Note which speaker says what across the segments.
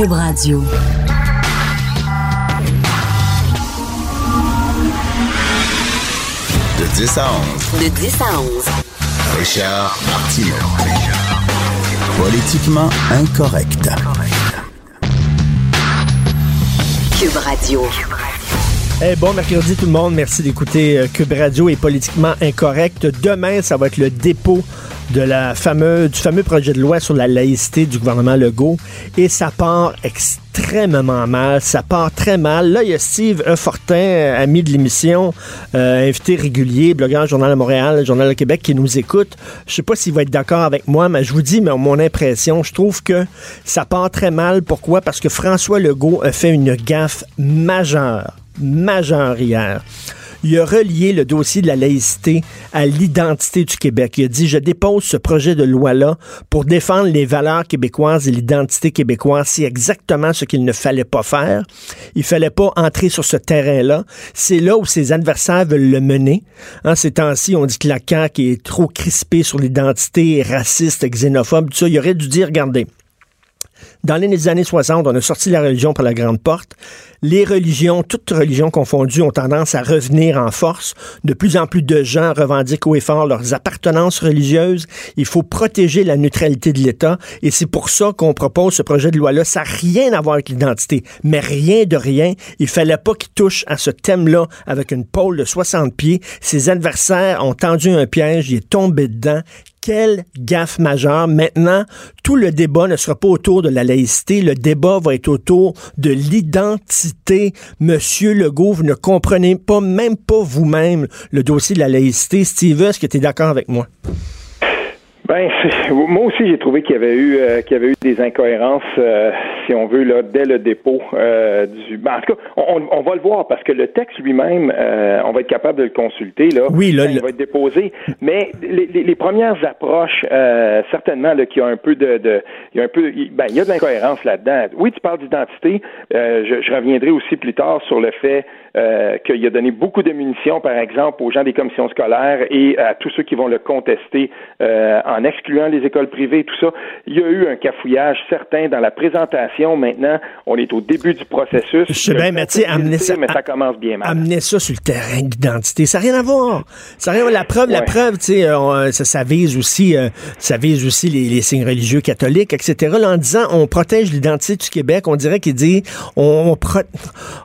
Speaker 1: Cube Radio.
Speaker 2: De 10 à 11.
Speaker 1: De 10 à 11.
Speaker 2: Richard Martineau. Politiquement incorrect.
Speaker 1: Cube Radio.
Speaker 3: Eh, bon mercredi tout le monde, merci d'écouter euh, Cube Radio est politiquement incorrect. Demain, ça va être le dépôt de la fameuse, du fameux projet de loi sur la laïcité du gouvernement Legault et ça part extrêmement mal, ça part très mal. Là, il y a Steve E. Fortin, euh, ami de l'émission, euh, invité régulier, blogueur Journal de Montréal, Journal de Québec, qui nous écoute. Je sais pas s'il va être d'accord avec moi, mais je vous dis mais mon impression, je trouve que ça part très mal. Pourquoi? Parce que François Legault a fait une gaffe majeure, majeure hier il a relié le dossier de la laïcité à l'identité du Québec. Il a dit, je dépose ce projet de loi-là pour défendre les valeurs québécoises et l'identité québécoise. C'est exactement ce qu'il ne fallait pas faire. Il fallait pas entrer sur ce terrain-là. C'est là où ses adversaires veulent le mener. En hein, ces temps-ci, on dit que la CAQ est trop crispée sur l'identité raciste, xénophobe, tout ça. Il aurait dû dire, regardez, dans les années 60, on a sorti la religion par la grande porte. Les religions, toutes religions confondues, ont tendance à revenir en force. De plus en plus de gens revendiquent haut et fort leurs appartenances religieuses. Il faut protéger la neutralité de l'État. Et c'est pour ça qu'on propose ce projet de loi-là. Ça n'a rien à voir avec l'identité, mais rien de rien. Il fallait pas qu'il touche à ce thème-là avec une pôle de 60 pieds. Ses adversaires ont tendu un piège, il est tombé dedans quelle gaffe majeure. Maintenant, tout le débat ne sera pas autour de la laïcité, le débat va être autour de l'identité. Monsieur Legault, vous ne comprenez pas, même pas vous-même, le dossier de la laïcité. Steve, est-ce que tu es d'accord avec moi?
Speaker 4: Ben, moi aussi, j'ai trouvé qu'il y avait eu euh, qu'il y avait eu des incohérences, euh, si on veut, là, dès le dépôt euh, du. Ben, en tout cas, on, on, va le voir parce que le texte lui-même, on va être capable de le consulter là.
Speaker 3: Oui, là,
Speaker 4: il va être déposé. Mais les, les, les premières approches, certainement, là, qu'il y a un peu de, de, il y a un peu, ben, il y a de l'incohérence là-dedans. Oui, tu parles d'identité. Je, je, reviendrai aussi plus tard sur le fait qu'il a donné beaucoup de munitions, par exemple, aux gens des commissions scolaires et à tous ceux qui vont le contester en en excluant les écoles privées, tout ça. Il y a eu un cafouillage certain dans la présentation. Maintenant, on est au début du processus.
Speaker 3: Je sais bien, mais tu sais, amener ça,
Speaker 4: mais ça commence bien mal.
Speaker 3: Amener ça sur le terrain d'identité, ça n'a rien à voir. Ça rien La preuve, la preuve, tu sais, euh, ça, ça, vise aussi, euh, ça vise aussi les, signes religieux catholiques, etc. Là, en disant, on protège l'identité du Québec, on dirait qu'il dit, on,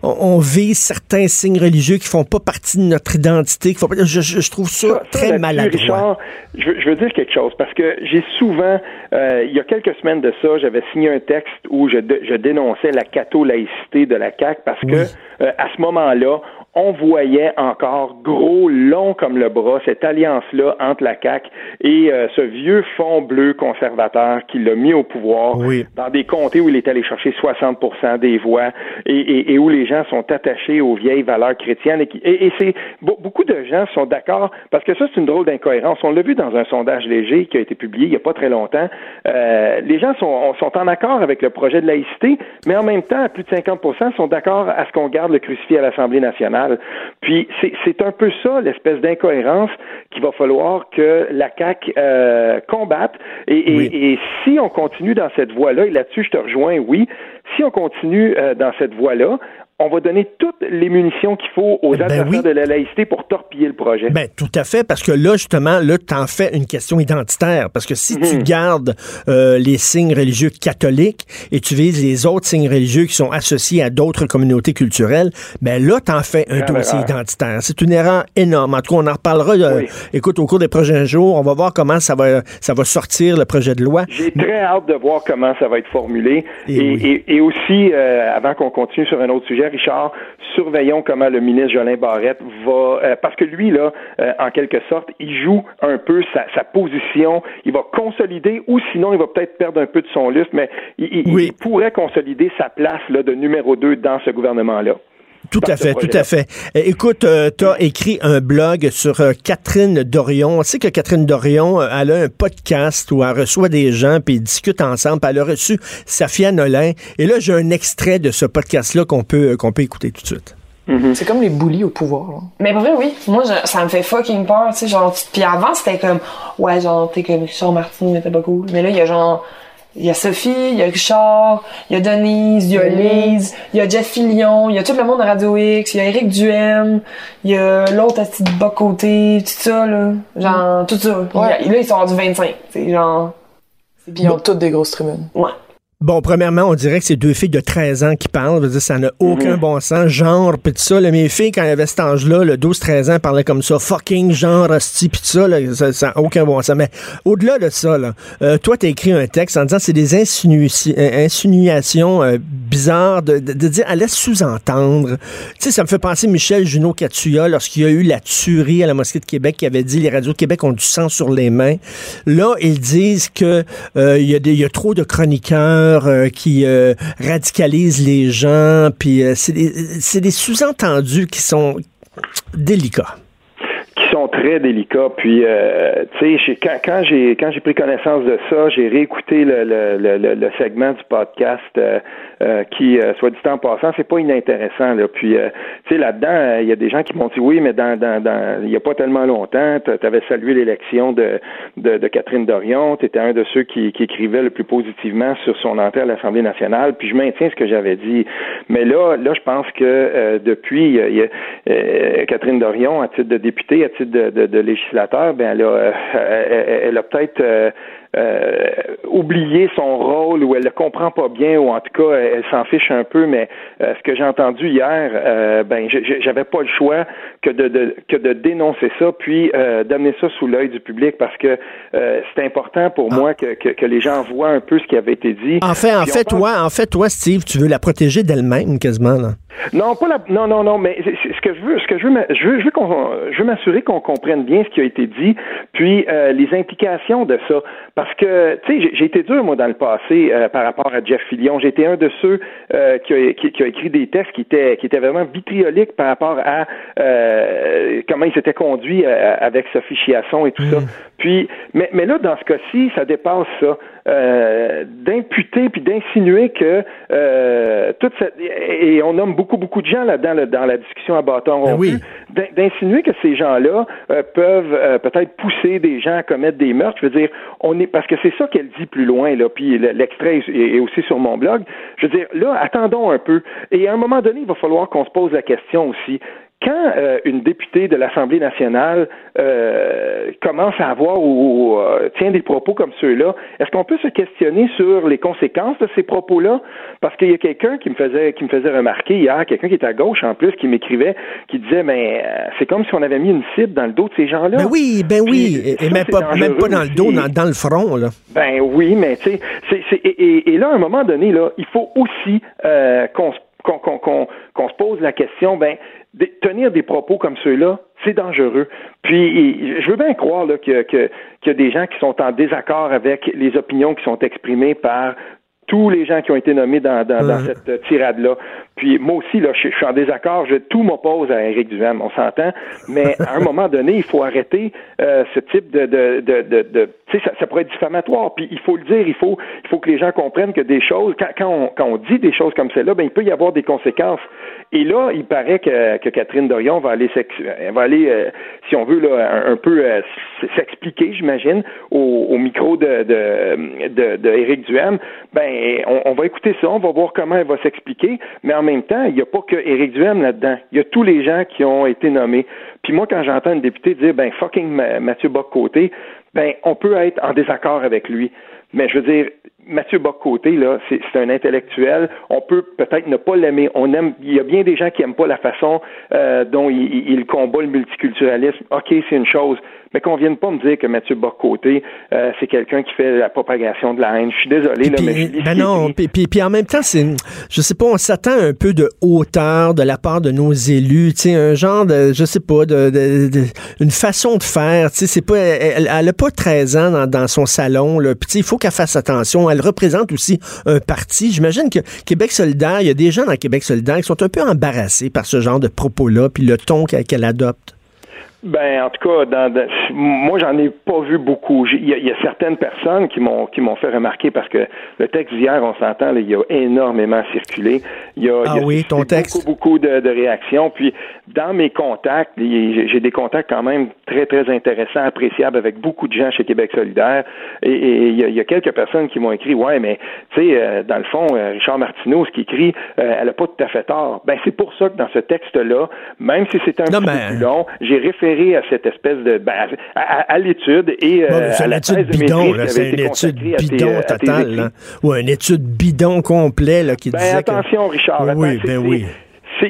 Speaker 3: on, vise certains signes religieux qui font pas partie de notre identité. Qui font je, je, trouve ça, très maladroit.
Speaker 4: Richard, je, je veux dire quelque chose parce que j'ai souvent, euh, il y a quelques semaines de ça, j'avais signé un texte où je, je dénonçais la catho-laïcité de la CAQ parce que euh, à ce moment-là, on voyait encore gros, long comme le bras, cette alliance-là entre la CAQ et euh, ce vieux fond bleu conservateur qui l'a mis au pouvoir dans des comtés où il est allé chercher 60% des voix et, et, où les gens sont attachés aux vieilles valeurs chrétiennes. Et, et, c'est beaucoup de gens sont d'accord parce que ça, c'est une drôle d'incohérence. On l'a vu dans un sondage léger qui a été publié il n'y a pas très longtemps. Euh, les gens sont, sont en accord avec le projet de laïcité, mais en même temps, plus de 50% sont d'accord à ce qu'on garde le crucifix à l'Assemblée nationale. Puis c'est un peu ça, l'espèce d'incohérence qu'il va falloir que la CAQ euh, combatte. Et, et, si on continue dans cette voie-là, et là-dessus je te rejoins, oui, si on continue euh, dans cette voie-là, on va donner toutes les munitions qu'il faut aux ben adversaires de la laïcité pour torpiller le projet.
Speaker 3: Ben, tout à fait, parce que là, justement, là, tu en fais une question identitaire. Parce que si tu mhm. gardes euh, les signes religieux catholiques et tu vises les autres signes religieux qui sont associés à d'autres communautés culturelles, ben là, tu en fais un dossier identitaire. C'est une erreur énorme. En tout cas, on en reparlera, euh, écoute, au cours des prochains jours. On va voir comment ça va, ça va sortir, le projet de loi.
Speaker 4: J'ai très hâte de voir comment ça va être formulé. Et, et, aussi, euh, avant qu'on continue sur un autre sujet, Richard, surveillons comment le ministre Jolin Barrette va, euh, parce que lui, là, euh, en quelque sorte, il joue un peu sa, position, il va consolider, ou sinon, il va peut-être perdre un peu de son lustre, mais il, pourrait consolider sa place là, de numéro 2 dans ce gouvernement-là.
Speaker 3: Tout à fait, tout à fait. Euh, écoute, tu as écrit un blog sur Catherine Dorion. On sait que Catherine Dorion, elle a un podcast où elle reçoit des gens puis ils discutent ensemble. elle a reçu Safia Nolin. Et là, j'ai un extrait de ce podcast-là qu'on peut, qu'on peut écouter tout de suite.
Speaker 5: Mm-hmm. C'est comme les bullies au pouvoir.
Speaker 6: Mais pour vrai, oui. Moi, ça me fait fucking peur, tu sais, genre... Puis avant, c'était comme... Ouais, genre, t'es comme Richard Martin, mais t'es pas cool. Mais là, il y a genre Il y a Sophie, il y a Richard, il y a Denise, il y a Lise, il y a Jeff Fillion, il y a tout le monde de Radio X, il y a Eric Duhem, il y a l'autre à de bas côté, tout ça, là. Genre, tout ça.
Speaker 5: Ouais.
Speaker 6: Là, ils sont rendus 25. C'est genre.
Speaker 5: Puis ils ont toutes des grosses tribunes.
Speaker 6: Ouais.
Speaker 3: Bon, premièrement, on dirait que c'est deux filles de 13 ans qui parlent. Je veux dire, ça n'a aucun bon sens. Genre, pis tout ça. Là, mes filles, quand elles avaient cet âge-là, le 12-13 ans, parlaient comme ça. Fucking genre, hostie, pis tout ça. Là, ça n'a aucun bon sens. Mais au-delà de ça, là, euh, toi, t'as écrit un texte en disant c'est des insinu- euh, insinuations euh, bizarres de, de, de dire, laisse sous-entendre. Tu sais, ça me fait penser Michel Junot-Catuya lorsqu'il y a eu la tuerie à la mosquée de Québec qui avait dit les radios de Québec ont du sang sur les mains. Là, ils disent que euh, y, il y a trop de chroniqueurs euh, qui euh, radicalisent les gens, puis euh, c'est des, des sous-entendus qui sont délicats.
Speaker 4: qui sont très délicats. Puis, euh, tu sais, quand, j'ai quand j'ai pris connaissance de ça, j'ai réécouté le, le, le, segment du podcast euh, qui, euh, soit dit en passant, c'est pas inintéressant. Là. Puis, euh, tu sais, là-dedans, euh, il y a des gens qui m'ont dit oui, mais dans, dans, dans il y a pas tellement longtemps, tu avais salué l'élection de, de, de Catherine Dorion, tu étais un de ceux qui, qui écrivait le plus positivement sur son entrée à l'Assemblée nationale. Puis je maintiens ce que j'avais dit. Mais là, là, je pense que euh, depuis, il y a- Catherine Dorion, à titre de députée, à titre de, de, de législateur, ben elle a, elle, elle a peut-être euh, oublié son rôle ou elle le comprend pas bien ou en tout cas elle, s'en fiche un peu. Mais euh, ce que j'ai entendu hier, euh, ben j'avais pas le choix que de, de- que de dénoncer ça puis euh, d'amener ça sous l'œil du public parce que euh, c'est important pour moi que, que, que les gens voient un peu ce qui avait été dit.
Speaker 3: En fait, en
Speaker 4: Puis
Speaker 3: fait,
Speaker 4: pense-
Speaker 3: toi, en fait, toi, Steve, tu veux la protéger d'elle-même quasiment. Là.
Speaker 4: Non, pas la, non, non, non, mais ce que je veux, ce que je veux, je veux, je veux qu'on, je veux m'assurer qu'on comprenne bien ce qui a été dit, puis euh, les implications de ça, parce que, tu sais, j'ai- été dur moi dans le passé euh, par rapport à Jeff Fillion. J'ai été un de ceux euh, qui, a, qui, qui a écrit des textes qui étaient, qui étaient vraiment vitrioliques par rapport à euh, comment il s'était conduit euh, avec Sophie Chiasson et tout ça. Puis, mais, mais là, dans ce cas-ci, ça dépasse ça. Euh, d'imputer puis d'insinuer que euh, toute cette et on nomme beaucoup beaucoup de gens là-dedans là, dans la discussion à bâton
Speaker 3: Ben
Speaker 4: rompu
Speaker 3: oui.
Speaker 4: d'in- d'insinuer que ces gens-là euh, peuvent euh, peut-être pousser des gens à commettre des meurtres. Je veux dire, on est parce que c'est ça qu'elle dit plus loin là. Puis le- l'extrait est, est aussi sur mon blog. Je veux dire, là, attendons un peu. Et à un moment donné, il va falloir qu'on se pose la question aussi. Quand euh, une députée de l'Assemblée nationale euh, commence à avoir ou, ou, euh, tient des propos comme ceux-là, est-ce qu'on peut se questionner sur les conséquences de ces propos-là? Parce qu'il y a quelqu'un qui me faisait qui me faisait remarquer hier, quelqu'un qui est à gauche en plus, qui m'écrivait, qui disait, mais c'est comme si on avait mis une cible dans le dos de ces gens-là.
Speaker 3: Ben oui, ben oui.
Speaker 4: Puis,
Speaker 3: Et,
Speaker 4: ça,
Speaker 3: même, pas, même pas dans le dos, dans, dans le front. Là.
Speaker 4: Ben oui, mais tu sais, et, et- et là, à un moment donné, là, il faut aussi qu'on, se- qu'on se pose la question, ben, de- tenir des propos comme ceux-là, c'est dangereux. Puis, je veux bien croire là, que, y a des gens qui sont en désaccord avec les opinions qui sont exprimées par tous les gens qui ont été nommés dans, dans, dans
Speaker 3: Mhm.
Speaker 4: cette euh, tirade-là. Puis moi aussi, là, je, suis en désaccord. Je, tout m'oppose à Éric Duhem, on s'entend. Mais à un moment donné, il faut arrêter euh, ce type de... de, de, de, de- tu sais, ça, ça pourrait être diffamatoire. Puis il faut le dire, il faut, il faut que les gens comprennent que des choses, quand, quand, on, quand on dit des choses comme celle-là, ben, il peut y avoir des conséquences. Et là, il paraît que, que Catherine Dorion va aller, elle va aller euh, si on veut, là, un, peu euh, s'expliquer, j'imagine, au, au micro de, de, de, de Éric Duhem. Ben, on, on va écouter ça, on va voir comment elle va s'expliquer, mais en même temps, il n'y a pas que Éric Duhem là-dedans. Il y a tous les gens qui ont été nommés. Puis moi, quand j'entends une députée dire, ben, fucking Ma- Mathieu Bock-Côté, ben, on peut être en désaccord avec lui. Mais je veux dire, Mathieu Bock-Côté, là, c'est c'est un intellectuel. On peut peut-être ne pas l'aimer. On aime. Il y a bien des gens qui aiment pas la façon euh, dont il, il- combat le multiculturalisme. Ok, c'est une chose, mais qu'on vienne pas me dire que Mathieu Bock-Côté, euh, c'est quelqu'un qui fait la propagation de la haine. Je suis désolé, là,
Speaker 3: Puis-
Speaker 4: mais je
Speaker 3: ben non, puis, puis, puis en même temps, c'est, je sais pas, on s'attend un peu de hauteur de la part de nos élus, tu sais, un genre de, je sais pas, de, de- de- une façon de faire, tu sais, c'est pas, elle, elle a pas 13 ans dans, dans son salon, là, puis tu sais, il faut qu'elle fasse attention, elle représente aussi un parti, j'imagine que Québec solidaire, il y a des gens dans Québec solidaire qui sont un peu embarrassés par ce genre de propos-là, puis le ton qu'elle, adopte.
Speaker 4: Ben, en tout cas, dans, dans- moi, j'en ai pas vu beaucoup. Il y, y a certaines personnes qui m'ont qui m'ont fait remarquer parce que le texte d'hier, on s'entend, il y a énormément circulé. Il y a,
Speaker 3: Ah
Speaker 4: y a
Speaker 3: oui,
Speaker 4: suscité
Speaker 3: ton texte.
Speaker 4: Beaucoup, beaucoup de, de réactions. Puis, dans mes contacts, j'ai des contacts quand même très, très intéressants, appréciables avec beaucoup de gens chez Québec solidaire. Et, il, y a, il y a quelques personnes qui m'ont écrit, ouais, mais tu sais, euh, dans le fond, euh, Richard Martineau, ce qu'il écrit, euh, elle a pas tout à fait tort. Ben, c'est pour ça que dans ce texte-là, même si c'est un
Speaker 3: Non,
Speaker 4: petit peu plus long, j'ai référé à cette espèce de ben, à, à- à l'étude et euh,
Speaker 3: Bon,
Speaker 4: à la
Speaker 3: étude bidon, C'est une étude bidon
Speaker 4: euh,
Speaker 3: totale. Ou une étude bidon complet, là, qui
Speaker 4: Ben
Speaker 3: disait que-
Speaker 4: attention, Richard.
Speaker 3: Oui,
Speaker 4: attends,
Speaker 3: ben oui.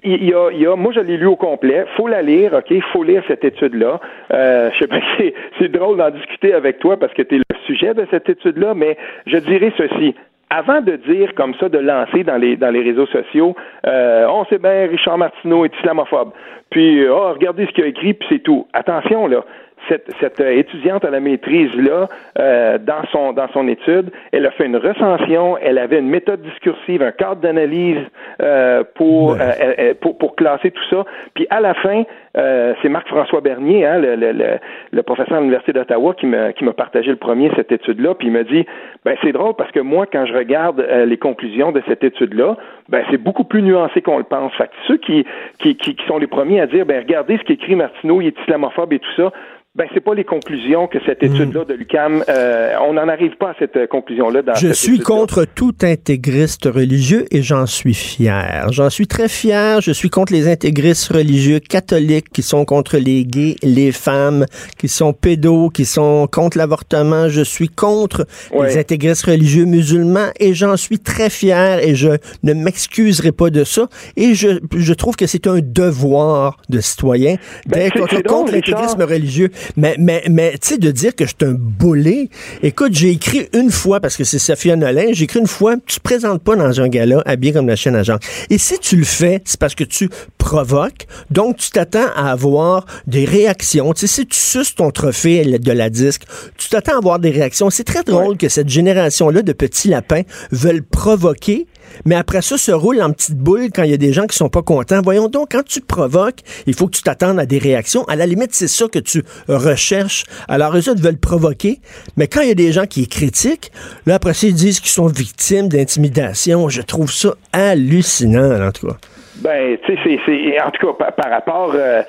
Speaker 4: il y a, il y a, moi, je l'ai lu au complet. Faut la lire, ok. Faut lire cette étude-là. Euh, je sais pas, c'est drôle d'en discuter avec toi parce que tu es le sujet de cette étude-là, mais je dirais ceci. Avant de dire comme ça, de lancer dans les dans les réseaux sociaux, euh, on sait bien Richard Martineau est islamophobe. Puis, euh, oh, regardez ce qu'il a écrit, puis c'est tout. Attention là. Cette, cette euh, étudiante à la maîtrise là, euh, dans son dans son étude, elle a fait une recension, elle avait une méthode discursive, un cadre d'analyse euh, pour, euh, pour pour classer tout ça. Puis à la fin, euh, c'est Marc-François Bernier, hein, le, le, le, le professeur à l'université d'Ottawa, qui m'a qui m'a partagé le premier cette étude-là. Puis il m'a dit, ben c'est drôle parce que moi, quand je regarde euh, les conclusions de cette étude-là, ben c'est beaucoup plus nuancé qu'on le pense. Fait que ceux qui, qui qui qui sont les premiers à dire, ben regardez ce qu'écrit Martineau, il est islamophobe et tout ça. Ben, c'est pas les conclusions que cette étude-là de l'UCAM, euh, on n'en arrive pas à cette euh, conclusion-là dans
Speaker 3: Je
Speaker 4: cette
Speaker 3: suis contre tout intégriste religieux et j'en suis fier. J'en suis très fier. Je suis contre les intégristes religieux catholiques qui sont contre les gays, les femmes, qui sont pédos, qui sont contre l'avortement. Je suis contre
Speaker 4: Ouais.
Speaker 3: les intégristes religieux musulmans et j'en suis très fier et je ne m'excuserai pas de ça. Et je, je trouve que c'est un devoir de citoyen
Speaker 4: Ben,
Speaker 3: d'être contre, l'intégrisme religieux. Mais, mais, mais tu sais, de dire que je suis un boulet. Écoute, j'ai écrit une fois, parce que c'est Sophia Nolin, j'ai écrit une fois, tu te présentes pas dans un gala habillé comme la chaîne à Jean. Et si tu le fais, c'est parce que tu provoques. Donc, tu t'attends à avoir des réactions. Tu sais, si tu suces ton trophée de la disque, tu t'attends à avoir des réactions. C'est très drôle que cette génération-là de petits lapins veulent provoquer mais après ça, se roule en petite boule quand il y a des gens qui sont pas contents. Voyons donc, quand tu provoques, il faut que tu t'attendes à des réactions. À la limite, c'est ça que tu recherches. Alors, eux autres veulent provoquer, mais quand il y a des gens qui critiquent, là, après ça, ils disent qu'ils sont victimes d'intimidation. Je trouve ça hallucinant, en tout cas.
Speaker 4: Ben, tu sais, c'est, en tout cas, par, par rapport, euh,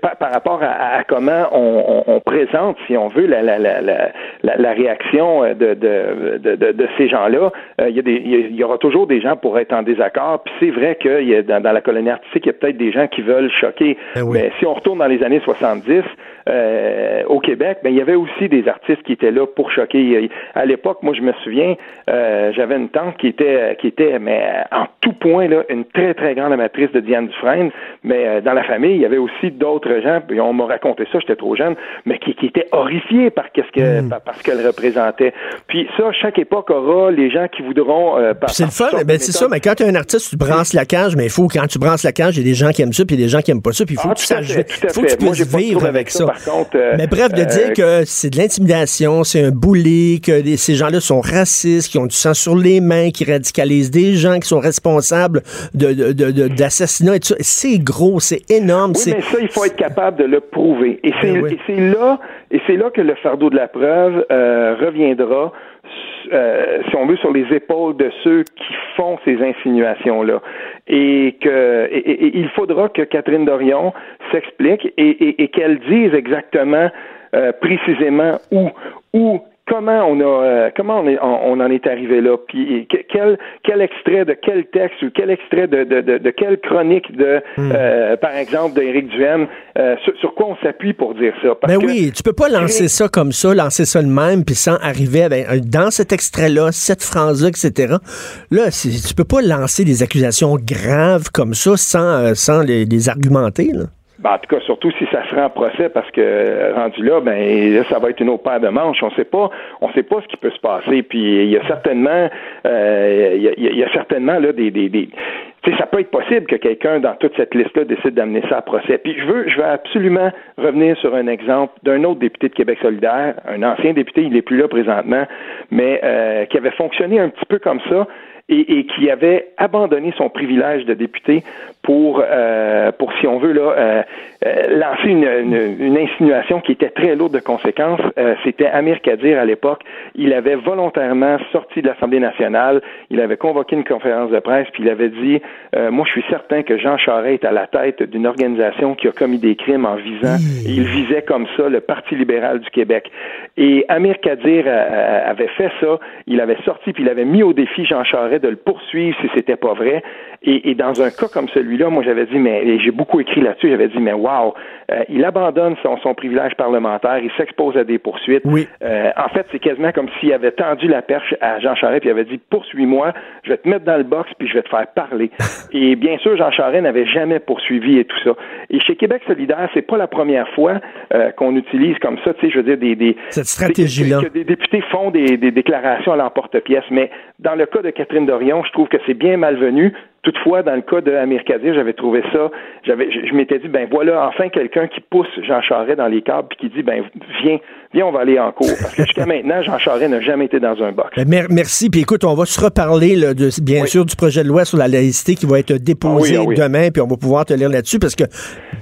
Speaker 4: par, par rapport à, à comment on, on- on présente, si on veut, la, la, la, la, la- réaction euh, de, de, de, de, ces gens-là, euh, il y, a des- il il y aura toujours des gens pour être en désaccord. Puis c'est vrai que il y a, dans, dans la colonie artistique, il y a peut-être des gens qui veulent choquer.
Speaker 3: Ben oui.
Speaker 4: Mais si on retourne dans les années 70, euh, au Québec, ben, il y avait aussi des artistes qui étaient là pour choquer. À l'époque, moi, je me souviens, euh, j'avais une tante qui était, qui était, mais euh, en tout point, là, une très, très grande amatrice de Diane Dufresne. Mais euh, dans la famille, il y avait aussi d'autres gens, puis on m'a raconté ça, j'étais trop jeune, mais qui, qui étaient horrifiés par, qu'est-ce que, par, par ce qu'elle représentait. Puis ça, chaque époque aura les gens qui voudront... Euh,
Speaker 3: c'est le fun, ben c'est ça, mais quand tu es un artiste, tu branches la cage, mais il faut, quand tu branches la cage, il y a des gens qui aiment ça, puis il y a des gens qui aiment pas ça, puis il faut
Speaker 4: Ah,
Speaker 3: que tu saches,
Speaker 4: fait,
Speaker 3: faut que tu puisses vivre avec ça.
Speaker 4: Par contre, euh,
Speaker 3: Mais bref, de
Speaker 4: euh,
Speaker 3: dire que c'est de l'intimidation, c'est un bully, que les- ces gens-là sont racistes, qui ont du sang sur les mains, qui radicalisent des gens, qui sont responsables de, de, de- de- d'assassinats et tout ça, c'est gros, c'est énorme.
Speaker 4: Oui, mais ça, il faut être capable de le prouver. Et c'est
Speaker 3: Ben oui.
Speaker 4: et c'est là et c'est là que le fardeau de la preuve euh, reviendra, euh, si on veut, sur les épaules de ceux qui font ces insinuations-là. Et que il faudra que Catherine Dorion s'explique et qu'elle dise exactement euh, précisément où où comment on a euh, comment on, est, on, on en est arrivé là? Puis que- quel quel extrait de quel texte ou quel extrait de de, de, de quelle chronique de
Speaker 3: Hmm.
Speaker 4: euh, par exemple d'Éric Duhem euh, sur, sur quoi on s'appuie pour dire ça? Parce
Speaker 3: Ben
Speaker 4: que-
Speaker 3: oui, tu peux pas lancer ça comme ça, lancer ça de même, puis sans arriver avec, euh, dans cet extrait-là, cette phrase-là, etc. Là, tu peux pas lancer des accusations graves comme ça sans, sans les, les argumenter. Là.
Speaker 4: Ben, en tout cas, surtout si ça se rend en procès, parce que euh, rendu là, ben là, ça va être une autre paire de manches. On sait pas, on sait pas ce qui peut se passer. Puis il y a certainement, euh, il y, a, certainement là des, des, des ça peut être possible que quelqu'un dans toute cette liste-là décide d'amener ça à procès. Puis je veux, je veux absolument revenir sur un exemple d'un autre député de Québec solidaire, un ancien député, il n'est plus là présentement, mais euh, qui avait fonctionné un petit peu comme ça et, et qui avait abandonné son privilège de député pour, euh, pour si on veut là, euh, euh, lancer une, une, une, insinuation qui était très lourde de conséquences. C'était Amir Kadir à l'époque. Il avait volontairement sorti de l'Assemblée nationale. Il avait convoqué une conférence de presse, puis il avait dit Moi, je suis certain que Jean Charest est à la tête d'une organisation qui a commis des crimes en visant. Et il visait comme ça le Parti libéral du Québec. Et Amir Kadir avait fait ça. Il avait sorti, puis il avait mis au défi Jean Charest de le poursuivre si c'était pas vrai. Et, et, dans un cas comme celui-là, moi j'avais dit, mais j'ai beaucoup écrit là-dessus, j'avais dit, mais wow, euh, il abandonne son, son, privilège parlementaire, il s'expose à des poursuites.
Speaker 3: Oui.
Speaker 4: Euh, en fait, c'est quasiment comme s'il avait tendu la perche à Jean Charest, puis il avait dit, poursuis-moi, je vais te mettre dans le box, puis je vais te faire parler. et bien sûr, Jean Charest n'avait jamais poursuivi et tout ça. Et chez Québec solidaire, c'est pas la première fois euh, qu'on utilise comme ça, tu sais, je veux dire, des, des
Speaker 3: cette stratégie-là.
Speaker 4: Que, des députés font des, des déclarations à l'emporte-pièce, mais dans le cas de Catherine Dorion, je trouve que c'est bien malvenu. Toutefois, dans le cas de Amir Kadir, j'avais trouvé ça, j'avais, je, m'étais dit, ben voilà, enfin quelqu'un qui pousse Jean Charest dans les câbles puis qui dit, ben viens, viens, on va aller en cours. Parce que jusqu'à maintenant, Jean Charest n'a jamais été dans un box.
Speaker 3: Ben, merci. Puis écoute, on va se reparler, là, de, bien sûr, du projet de loi sur la laïcité qui va être déposé ah oui, ah oui. demain, puis on va pouvoir te lire là-dessus parce que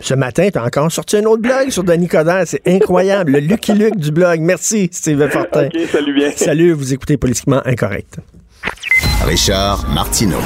Speaker 3: ce matin, tu as encore sorti un autre blog sur Denis Coderre. C'est incroyable. le Lucky Luke du blog. Merci, Steve Fortin.
Speaker 4: Salut bien.
Speaker 3: Salut, vous écoutez Politiquement Incorrect.
Speaker 2: Richard Martineau.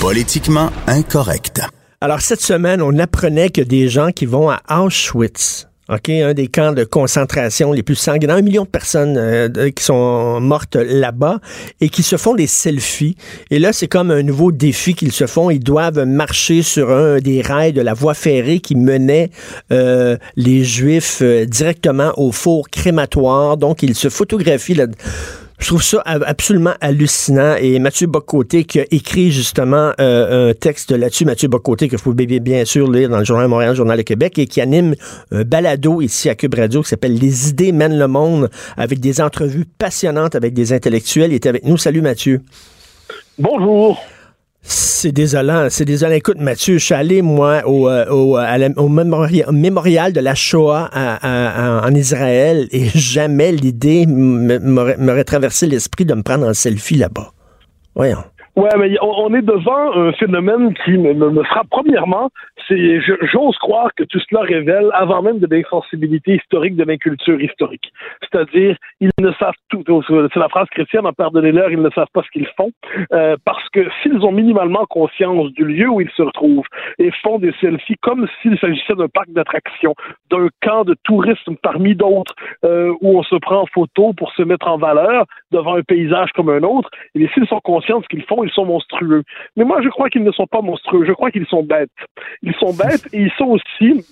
Speaker 2: Politiquement incorrect.
Speaker 3: Alors, cette semaine, on apprenait que des gens qui vont à Auschwitz, OK, un des camps de concentration les plus sanguinaires, un million de personnes euh, qui sont mortes là-bas et qui se font des selfies. Et là, c'est comme un nouveau défi qu'ils se font. Ils doivent marcher sur un des rails de la voie ferrée qui menait euh, les Juifs euh, directement au four crématoire. Donc, ils se photographient je trouve ça absolument hallucinant. Et Mathieu Bocoté qui a écrit justement euh, un texte là-dessus, Mathieu Bocoté que vous pouvez bien sûr lire dans le Journal Montréal, Journal de Québec, et qui anime un balado ici à Cube Radio qui s'appelle Les idées mènent le monde, avec des entrevues passionnantes avec des intellectuels. Il est avec nous. Salut Mathieu.
Speaker 7: Bonjour.
Speaker 3: C'est désolant, c'est désolant. Écoute, Mathieu, je suis allé, moi, au, euh, au, au mémorial, de la Shoah en Israël et jamais l'idée m'aurait traversé l'esprit de me prendre en selfie là-bas. Voyons.
Speaker 7: Ouais, mais on est devant un phénomène qui me, frappe premièrement, c'est j'ose croire que tout cela révèle avant même de l'insensibilité historique de l'inculture historique. C'est-à-dire, ils ne savent tout, c'est la phrase chrétienne, en pardonnez-leur, ils ne savent pas ce qu'ils font, euh, parce que s'ils ont minimalement conscience du lieu où ils se retrouvent et font des selfies comme s'il s'agissait d'un parc d'attractions, d'un camp de tourisme parmi d'autres, euh, où on se prend en photo pour se mettre en valeur devant un paysage comme un autre, et s'ils sont conscients de ce qu'ils font, ils sont monstrueux. Mais moi, je crois qu'ils ne sont pas monstrueux. Je crois qu'ils sont bêtes. Ils sont bêtes et ils sont aussi